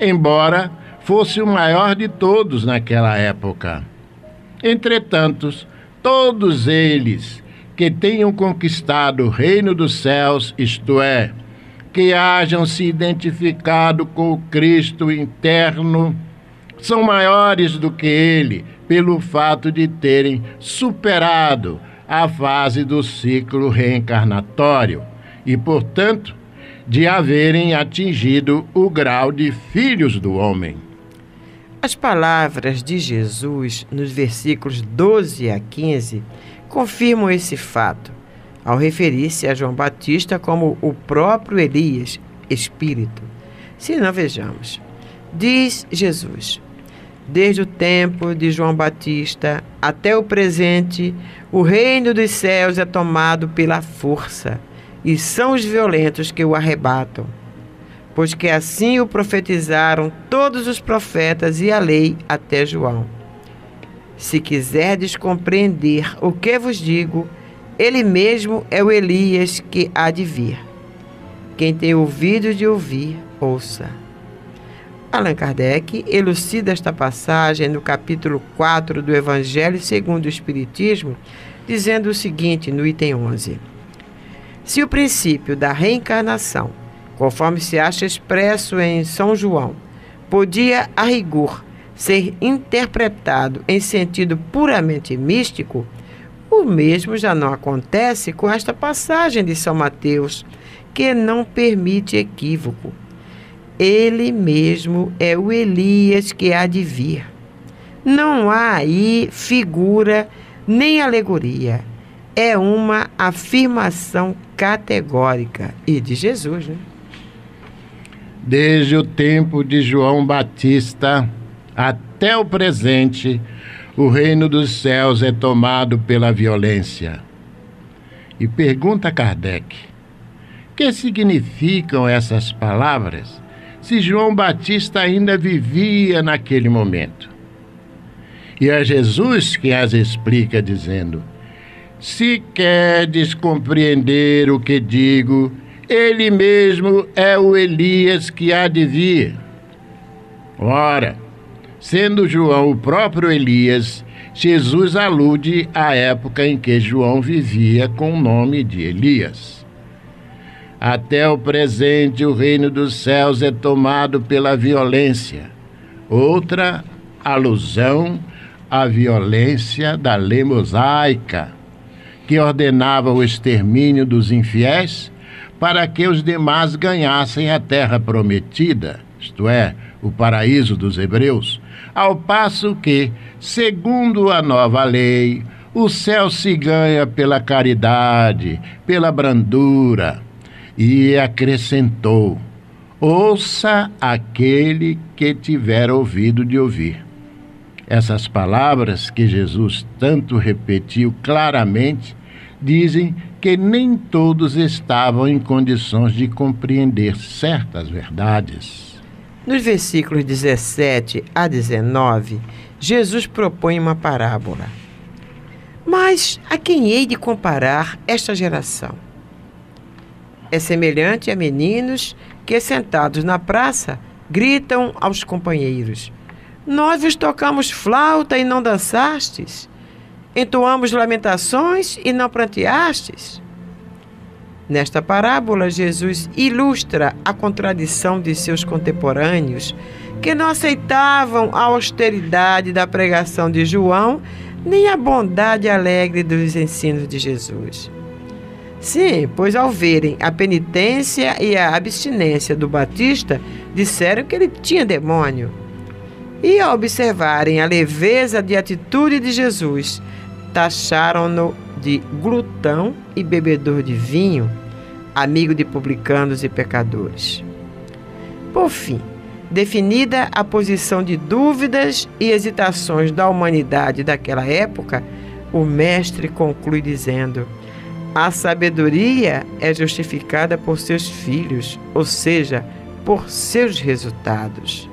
embora fosse o maior de todos naquela época. Entretanto, todos eles que tenham conquistado o reino dos céus, isto é, que hajam se identificado com o Cristo interno, são maiores do que ele pelo fato de terem superado a fase do ciclo reencarnatório e, portanto, de haverem atingido o grau de filhos do homem. As palavras de Jesus nos versículos 12 a 15 confirmam esse fato, ao referir-se a João Batista como o próprio Elias, Espírito. Se não vejamos, diz Jesus: Desde o tempo de João Batista até o presente, o reino dos céus é tomado pela força, e são os violentos que o arrebatam. Pois que assim o profetizaram todos os profetas e a lei até João. Se quiserdes compreender o que vos digo, ele mesmo é o Elias que há de vir. Quem tem ouvido de ouvir, ouça. Allan Kardec elucida esta passagem no capítulo 4 do Evangelho segundo o Espiritismo, dizendo o seguinte no item 11: Se o princípio da reencarnação, conforme se acha expresso em São João, podia a rigor ser interpretado em sentido puramente místico, o mesmo já não acontece com esta passagem de São Mateus, que não permite equívoco ele mesmo é o Elias que há de vir. Não há aí figura nem alegoria. É uma afirmação categórica e de Jesus, né? Desde o tempo de João Batista até o presente, o reino dos céus é tomado pela violência. E pergunta Kardec: que significam essas palavras? Se João Batista ainda vivia naquele momento. E é Jesus que as explica, dizendo: Se queres compreender o que digo, ele mesmo é o Elias que há de vir. Ora, sendo João o próprio Elias, Jesus alude à época em que João vivia com o nome de Elias. Até o presente, o reino dos céus é tomado pela violência. Outra alusão à violência da lei mosaica, que ordenava o extermínio dos infiéis para que os demais ganhassem a terra prometida, isto é, o paraíso dos hebreus, ao passo que, segundo a nova lei, o céu se ganha pela caridade, pela brandura, e acrescentou: Ouça aquele que tiver ouvido de ouvir. Essas palavras que Jesus tanto repetiu claramente dizem que nem todos estavam em condições de compreender certas verdades. Nos versículos 17 a 19, Jesus propõe uma parábola. Mas a quem hei de comparar esta geração? É semelhante a meninos que, sentados na praça, gritam aos companheiros: Nós vos tocamos flauta e não dançastes, entoamos lamentações e não pranteastes. Nesta parábola, Jesus ilustra a contradição de seus contemporâneos, que não aceitavam a austeridade da pregação de João, nem a bondade alegre dos ensinos de Jesus. Sim, pois ao verem a penitência e a abstinência do Batista, disseram que ele tinha demônio. E ao observarem a leveza de atitude de Jesus, taxaram-no de glutão e bebedor de vinho, amigo de publicanos e pecadores. Por fim, definida a posição de dúvidas e hesitações da humanidade daquela época, o Mestre conclui dizendo: a sabedoria é justificada por seus filhos, ou seja, por seus resultados.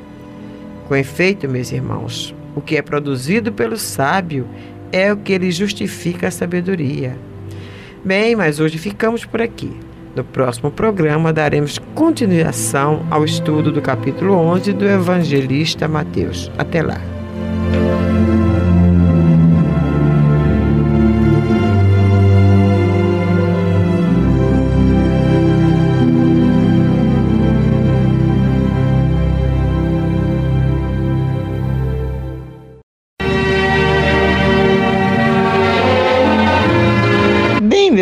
Com efeito, meus irmãos, o que é produzido pelo sábio é o que ele justifica a sabedoria. Bem, mas hoje ficamos por aqui. No próximo programa daremos continuação ao estudo do capítulo 11 do evangelista Mateus. Até lá.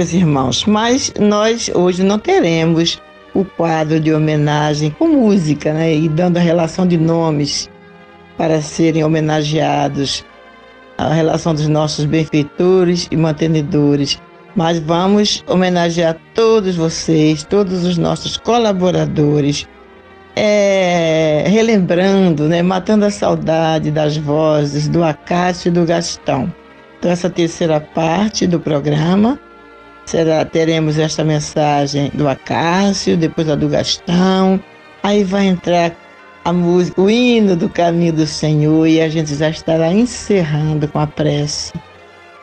Meus irmãos, mas nós hoje não teremos o quadro de homenagem com música, né? E dando a relação de nomes para serem homenageados, a relação dos nossos benfeitores e mantenedores. Mas vamos homenagear todos vocês, todos os nossos colaboradores, é, relembrando, né, matando a saudade das vozes do Acácio e do Gastão. Então, essa terceira parte do programa será teremos esta mensagem do Acácio, depois a do Gastão, aí vai entrar a música, o hino do caminho do Senhor e a gente já estará encerrando com a prece.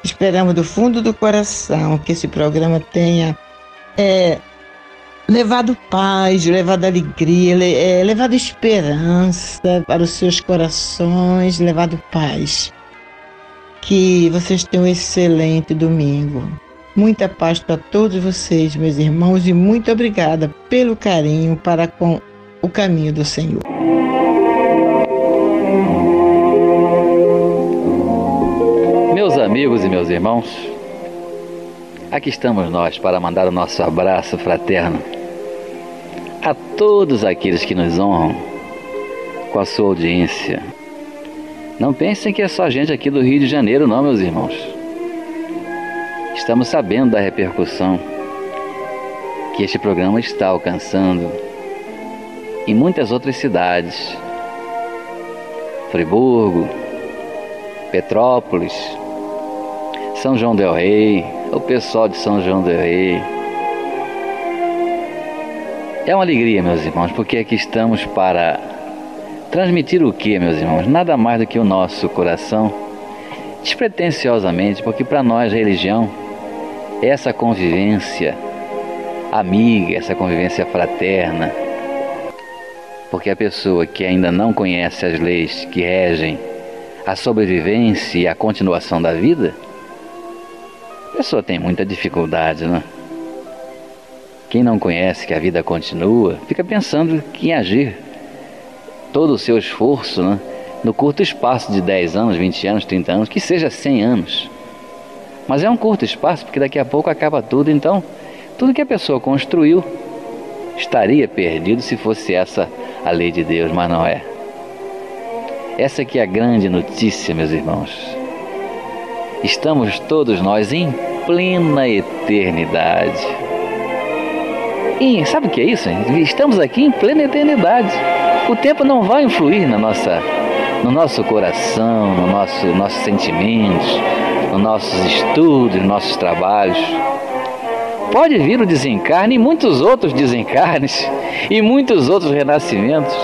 Esperamos do fundo do coração que esse programa tenha é, levado paz, levado alegria, é, levado esperança para os seus corações, levado paz. Que vocês tenham um excelente domingo. Muita paz para todos vocês, meus irmãos, e muito obrigada pelo carinho para com o caminho do Senhor. Meus amigos e meus irmãos, aqui estamos nós para mandar o nosso abraço fraterno a todos aqueles que nos honram com a sua audiência. Não pensem que é só gente aqui do Rio de Janeiro, não, meus irmãos. Estamos sabendo da repercussão que este programa está alcançando em muitas outras cidades. Friburgo, Petrópolis, São João del Rei, o pessoal de São João del Rei, é uma alegria, meus irmãos, porque aqui estamos para transmitir o que, meus irmãos? Nada mais do que o nosso coração, despretensiosamente, porque para nós religião essa convivência amiga, essa convivência fraterna. Porque a pessoa que ainda não conhece as leis que regem a sobrevivência e a continuação da vida, a pessoa tem muita dificuldade, né? Quem não conhece que a vida continua, fica pensando em agir todo o seu esforço né, no curto espaço de 10 anos, 20 anos, 30 anos, que seja 100 anos. Mas é um curto espaço porque daqui a pouco acaba tudo, então tudo que a pessoa construiu estaria perdido se fosse essa a lei de Deus, mas não é. Essa que é a grande notícia, meus irmãos. Estamos todos nós em plena eternidade. E sabe o que é isso? Estamos aqui em plena eternidade. O tempo não vai influir na nossa, no nosso coração, no nosso, nossos sentimentos, nos nossos estudos, nos nossos trabalhos. Pode vir o desencarne e muitos outros desencarnes *laughs* e muitos outros renascimentos.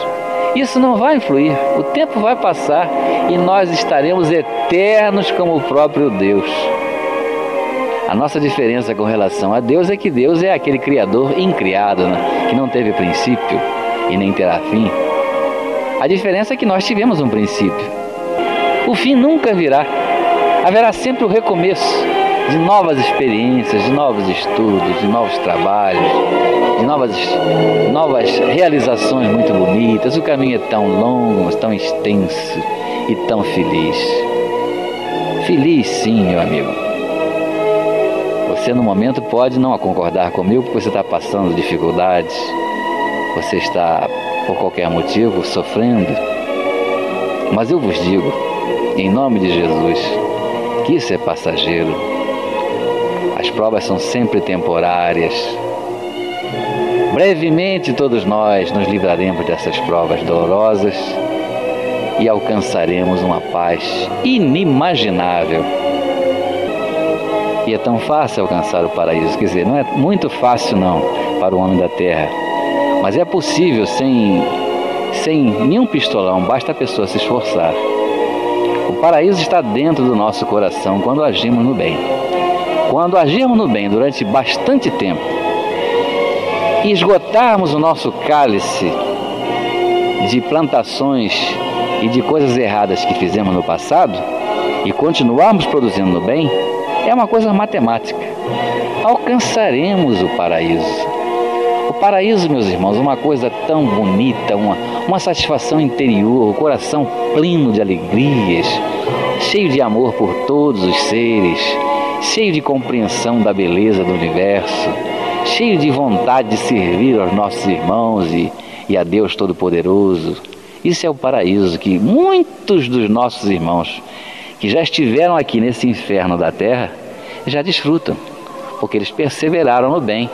Isso não vai influir. O tempo vai passar e nós estaremos eternos como o próprio Deus. A nossa diferença com relação a Deus é que Deus é aquele Criador incriado, né? que não teve princípio e nem terá fim. A diferença é que nós tivemos um princípio. O fim nunca virá. Haverá sempre o recomeço de novas experiências, de novos estudos, de novos trabalhos, de novas, novas realizações muito bonitas. O caminho é tão longo, tão extenso e tão feliz. Feliz sim, meu amigo. Você no momento pode não concordar comigo porque você está passando dificuldades, você está por qualquer motivo sofrendo. Mas eu vos digo, em nome de Jesus, que isso é passageiro. As provas são sempre temporárias. Brevemente todos nós nos livraremos dessas provas dolorosas e alcançaremos uma paz inimaginável e é tão fácil alcançar o paraíso. Quer dizer, não é muito fácil não para o homem da terra, mas é possível sem, sem nenhum pistolão, basta a pessoa se esforçar. Paraíso está dentro do nosso coração quando agimos no bem. Quando agirmos no bem durante bastante tempo e esgotarmos o nosso cálice de plantações e de coisas erradas que fizemos no passado e continuarmos produzindo no bem, é uma coisa matemática. Alcançaremos o paraíso. O paraíso, meus irmãos, é uma coisa tão bonita, uma, uma satisfação interior, o coração pleno de alegrias, cheio de amor por todos os seres, cheio de compreensão da beleza do universo, cheio de vontade de servir aos nossos irmãos e, e a Deus Todo-Poderoso. Isso é o paraíso que muitos dos nossos irmãos que já estiveram aqui nesse inferno da terra já desfrutam, porque eles perseveraram no bem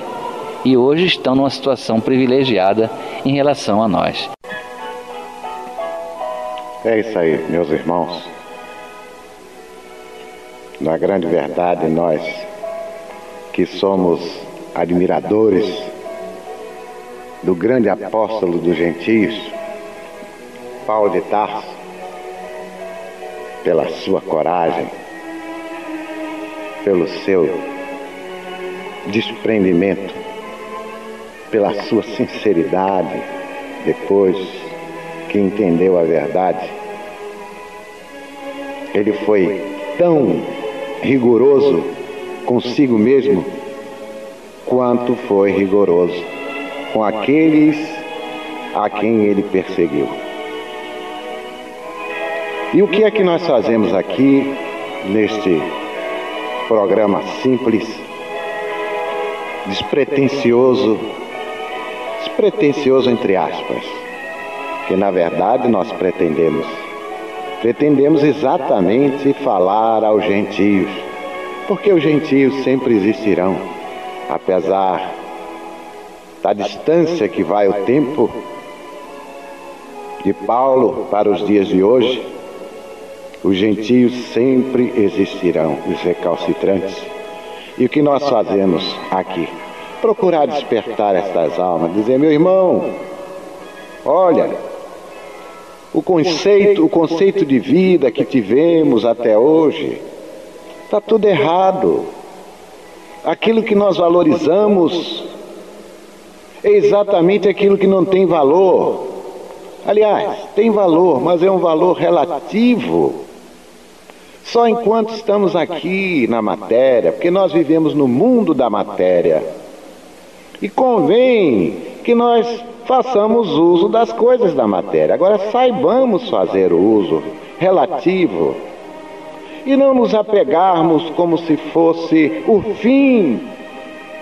e hoje estão numa situação privilegiada em relação a nós. É isso aí, meus irmãos. Na grande verdade, nós que somos admiradores do grande apóstolo dos gentios, Paulo de Tarso, pela sua coragem, pelo seu desprendimento, pela sua sinceridade, depois que entendeu a verdade. Ele foi tão rigoroso consigo mesmo quanto foi rigoroso com aqueles a quem ele perseguiu. E o que é que nós fazemos aqui neste programa simples, despretensioso, despretensioso entre aspas, que na verdade nós pretendemos pretendemos exatamente falar aos gentios, porque os gentios sempre existirão, apesar da distância que vai o tempo de Paulo para os dias de hoje, os gentios sempre existirão, os recalcitrantes. E o que nós fazemos aqui? Procurar despertar estas almas, dizer, meu irmão, olha, o conceito, o conceito de vida que tivemos até hoje está tudo errado. Aquilo que nós valorizamos é exatamente aquilo que não tem valor. Aliás, tem valor, mas é um valor relativo. Só enquanto estamos aqui na matéria, porque nós vivemos no mundo da matéria. E convém que nós façamos uso das coisas da matéria. Agora saibamos fazer o uso relativo e não nos apegarmos como se fosse o fim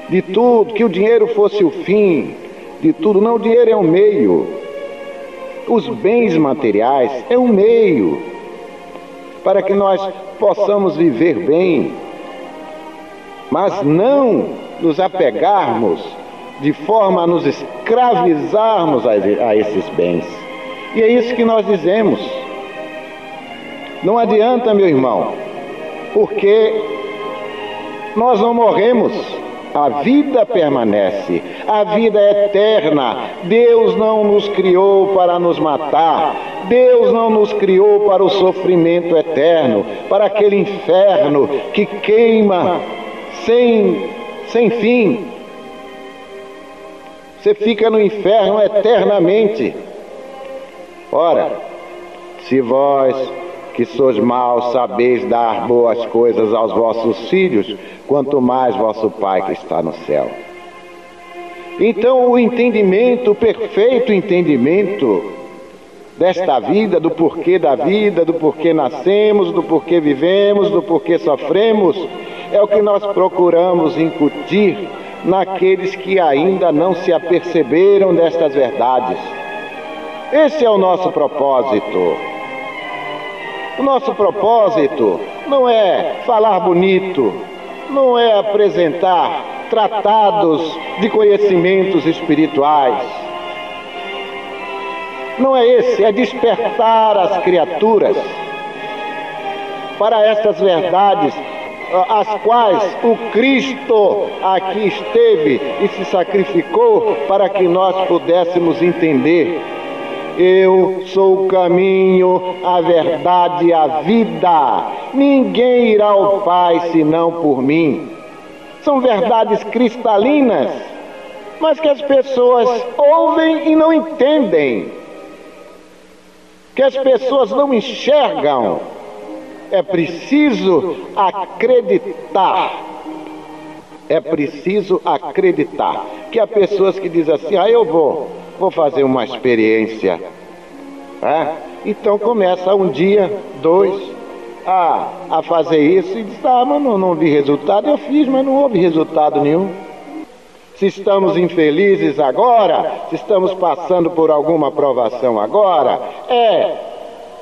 de tudo, que o dinheiro fosse o fim de tudo. Não, o dinheiro é um meio. Os bens materiais é um meio para que nós possamos viver bem, mas não nos apegarmos de forma a nos escravizarmos a, esses bens. E é isso que nós dizemos. Não adianta, meu irmão, porque nós não morremos. A vida permanece, a vida é eterna. Deus não nos criou para nos matar, Deus não nos criou para o sofrimento eterno, para aquele inferno que queima sem, sem fim, você fica no inferno eternamente. Ora, se vós que sois maus sabeis dar boas coisas aos vossos filhos, quanto mais vosso Pai que está no céu. Então, o entendimento, o perfeito entendimento desta vida, do porquê da vida, do porquê nascemos, do porquê vivemos, do porquê sofremos, é o que nós procuramos incutir naqueles que ainda não se aperceberam destas verdades. Esse é o nosso propósito. O nosso propósito não é falar bonito, não é apresentar tratados de conhecimentos espirituais. Não é esse, é despertar as criaturas para estas verdades as quais o Cristo aqui esteve e se sacrificou para que nós pudéssemos entender. Eu sou o caminho, a verdade e a vida. Ninguém irá ao Pai senão por mim. São verdades cristalinas, mas que as pessoas ouvem e não entendem. Que as pessoas não enxergam é preciso acreditar. É preciso acreditar. Que há pessoas que dizem assim: ah, eu vou, vou fazer uma experiência. É? Então começa um dia, dois, a, a fazer isso e disse, ah, mas não, não vi resultado. Eu fiz, mas não houve resultado nenhum. Se estamos infelizes agora, se estamos passando por alguma provação agora, é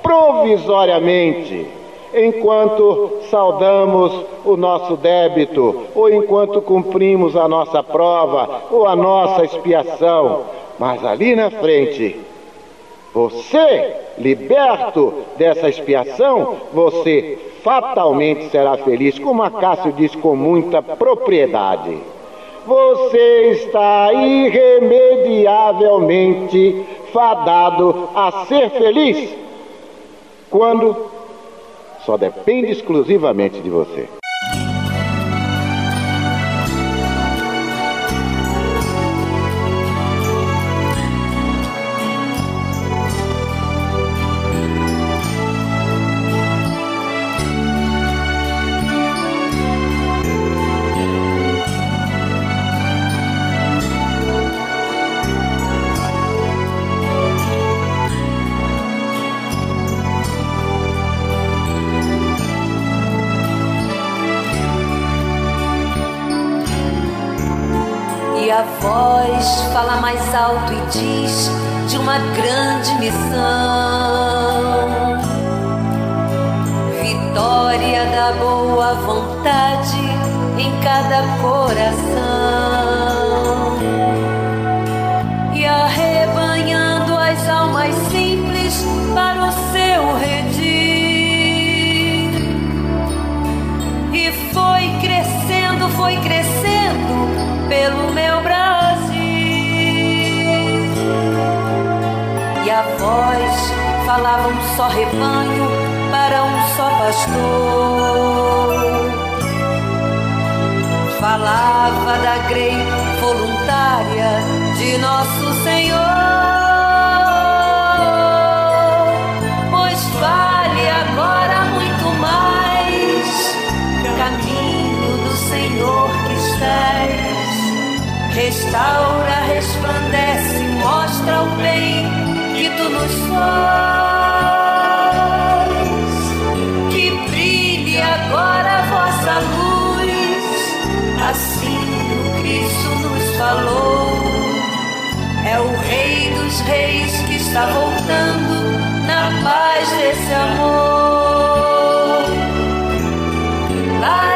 provisoriamente, enquanto saudamos o nosso débito, ou enquanto cumprimos a nossa prova, ou a nossa expiação. Mas ali na frente, você, liberto dessa expiação, você fatalmente será feliz, como a Cássio diz com muita propriedade você está irremediavelmente fadado a ser feliz quando só depende exclusivamente de você. Alto e diz de uma grande missão. Vitória da boa vontade em cada coração. Voz falava um só rebanho para um só pastor. Falava da grei voluntária de nosso Senhor. Pois vale agora muito mais caminho do Senhor que estás. Restaura, resplandece, mostra o bem nos faz. Que brilhe agora a vossa luz, assim o Cristo nos falou. É o Rei dos Reis que está voltando na paz desse amor. Lá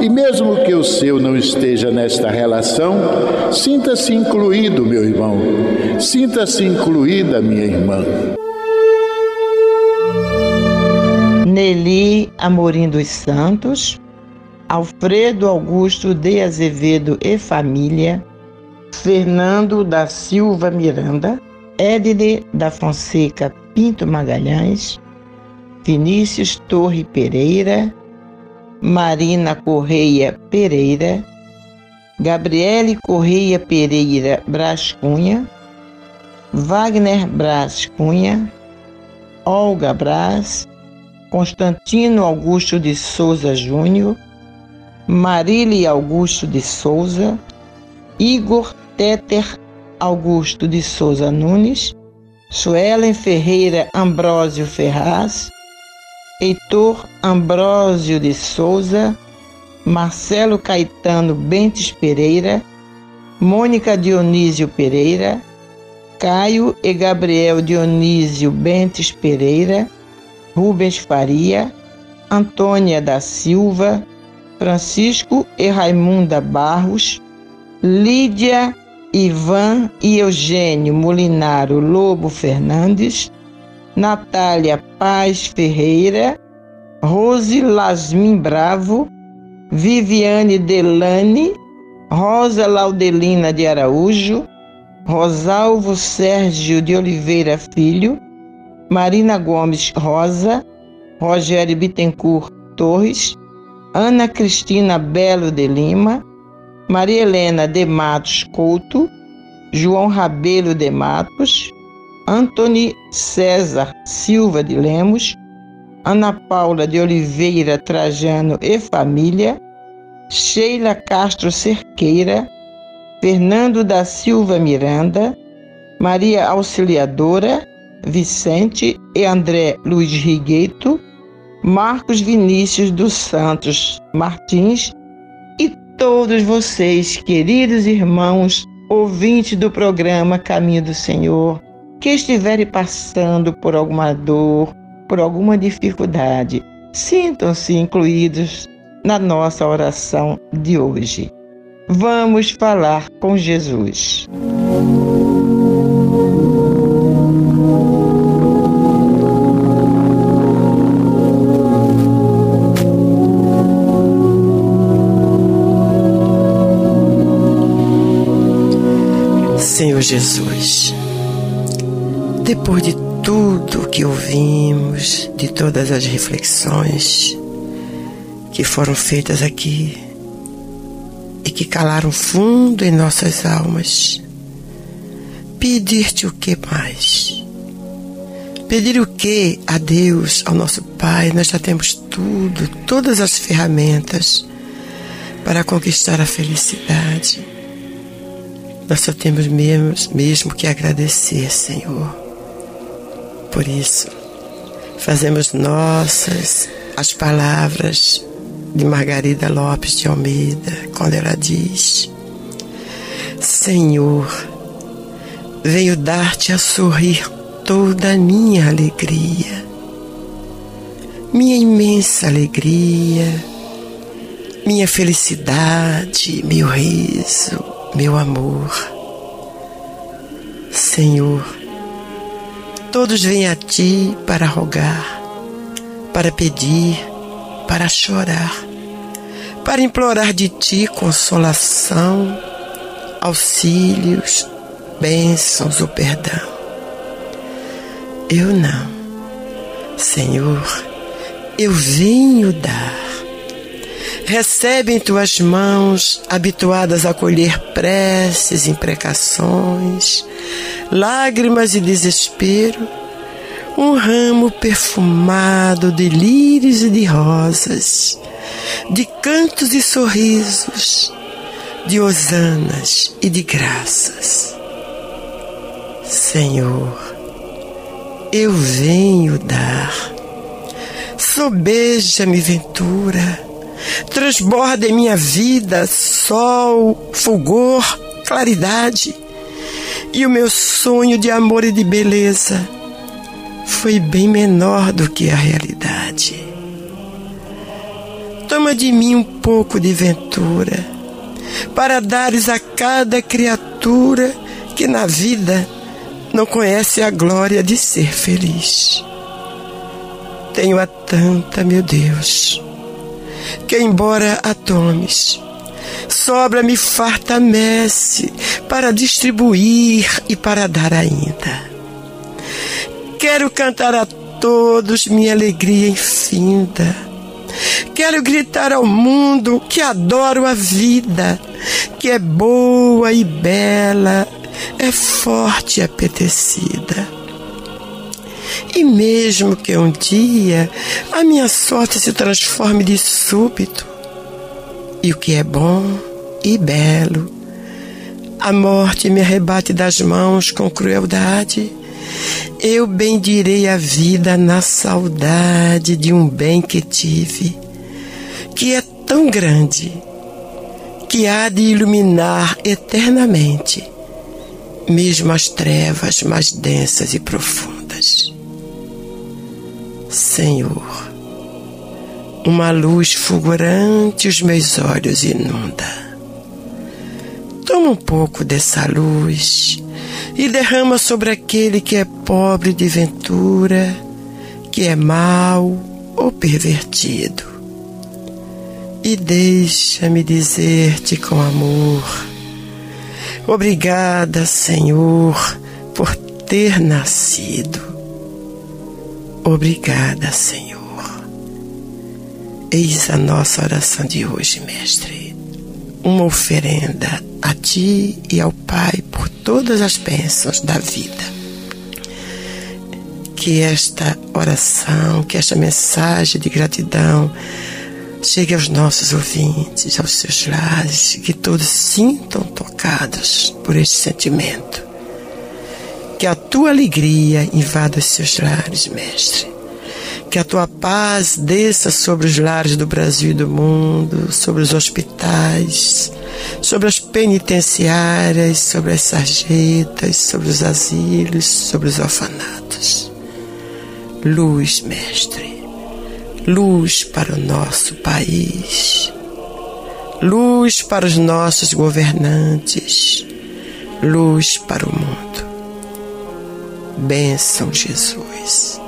e, mesmo que o seu não esteja nesta relação, sinta-se incluído, meu irmão, sinta-se incluída, minha irmã. Nelly Amorim dos Santos, Alfredo Augusto de Azevedo e família, Fernando da Silva Miranda, Edne da Fonseca Pinto Magalhães, Vinícius Torre Pereira, Marina Correia Pereira, Gabriele Correia Pereira Brás Cunha, Wagner Brás Cunha, Olga Brás, Constantino Augusto de Souza Júnior, Marília Augusto de Souza, Igor Teter Augusto de Souza Nunes, Suelen Ferreira Ambrósio Ferraz, Heitor Ambrósio de Souza, Marcelo Caetano Bentes Pereira, Mônica Dionísio Pereira, Caio e Gabriel Dionísio Bentes Pereira, Rubens Faria, Antônia da Silva, Francisco e Raimunda Barros, Lídia Ivan e Eugênio Molinaro Lobo Fernandes, Natália Paz Ferreira, Rose Lasmin Bravo, Viviane Delane, Rosa Laudelina de Araújo, Rosalvo Sérgio de Oliveira Filho, Marina Gomes Rosa, Rogério Bittencourt Torres, Ana Cristina Belo de Lima, Maria Helena de Matos Couto, João Rabelo de Matos, Antony César Silva de Lemos, Ana Paula de Oliveira Trajano e família, Sheila Castro Cerqueira, Fernando da Silva Miranda, Maria Auxiliadora, Vicente e André Luiz Rigueito, Marcos Vinícius dos Santos Martins todos vocês, queridos irmãos, ouvintes do programa Caminho do Senhor, que estiverem passando por alguma dor, por alguma dificuldade, sintam-se incluídos na nossa oração de hoje. Vamos falar com Jesus. Senhor Jesus, depois de tudo que ouvimos, de todas as reflexões que foram feitas aqui e que calaram fundo em nossas almas, pedir-te o que mais? Pedir o que a Deus, ao nosso Pai? Nós já temos tudo, todas as ferramentas para conquistar a felicidade nós só temos mesmo, mesmo que agradecer, Senhor. Por isso, fazemos nossas as palavras de Margarida Lopes de Almeida, quando ela diz: Senhor, venho dar-te a sorrir toda a minha alegria, minha imensa alegria, minha felicidade, meu riso, meu amor. Senhor, todos vêm a Ti para rogar, para pedir, para chorar, para implorar de Ti consolação, auxílios, bênçãos ou perdão. Eu não. Senhor, eu venho dar. Recebe em tuas mãos, habituadas a colher preces, imprecações, lágrimas e desespero, um ramo perfumado de lírios e de rosas, de cantos e sorrisos, de hosanas e de graças. Senhor, eu venho dar. Sobeja-me, ventura, transborda em minha vida sol, fulgor, claridade. E o meu sonho de amor e de beleza foi bem menor do que a realidade. Toma de mim um pouco de ventura, para dares a cada criatura que na vida não conhece a glória de ser feliz. Tenho a tanta, meu Deus, que embora a tomes, sobra-me farta messe para distribuir e para dar ainda. Quero cantar a todos minha alegria infinda. Quero gritar ao mundo que adoro a vida, que é boa e bela é forte e apetecida. E mesmo que um dia a minha sorte se transforme de súbito, e o que é bom e belo, a morte me arrebate das mãos com crueldade, eu bendirei a vida na saudade de um bem que tive, que é tão grande, que há de iluminar eternamente mesmo as trevas mais densas e profundas. Senhor, uma luz fulgurante os meus olhos inunda. Toma um pouco dessa luz e derrama sobre aquele que é pobre de ventura, que é mau ou pervertido. E deixa-me dizer-te com amor Obrigada, Senhor, por ter nascido. Obrigada, Senhor. Eis a nossa oração de hoje, Mestre. Uma oferenda a Ti e ao Pai por todas as bênçãos da vida. Que esta oração, que esta mensagem de gratidão chegue aos nossos ouvintes, aos seus lares, que todos sintam tocados por este sentimento. Que a tua alegria invada os seus lares, Mestre. Que a tua paz desça sobre os lares do Brasil e do mundo, sobre os hospitais, sobre as penitenciárias, sobre as sarjetas, sobre os asilos, sobre os orfanatos. Luz, Mestre luz para o nosso país, luz para os nossos governantes, luz para o mundo. Bênção, Jesus.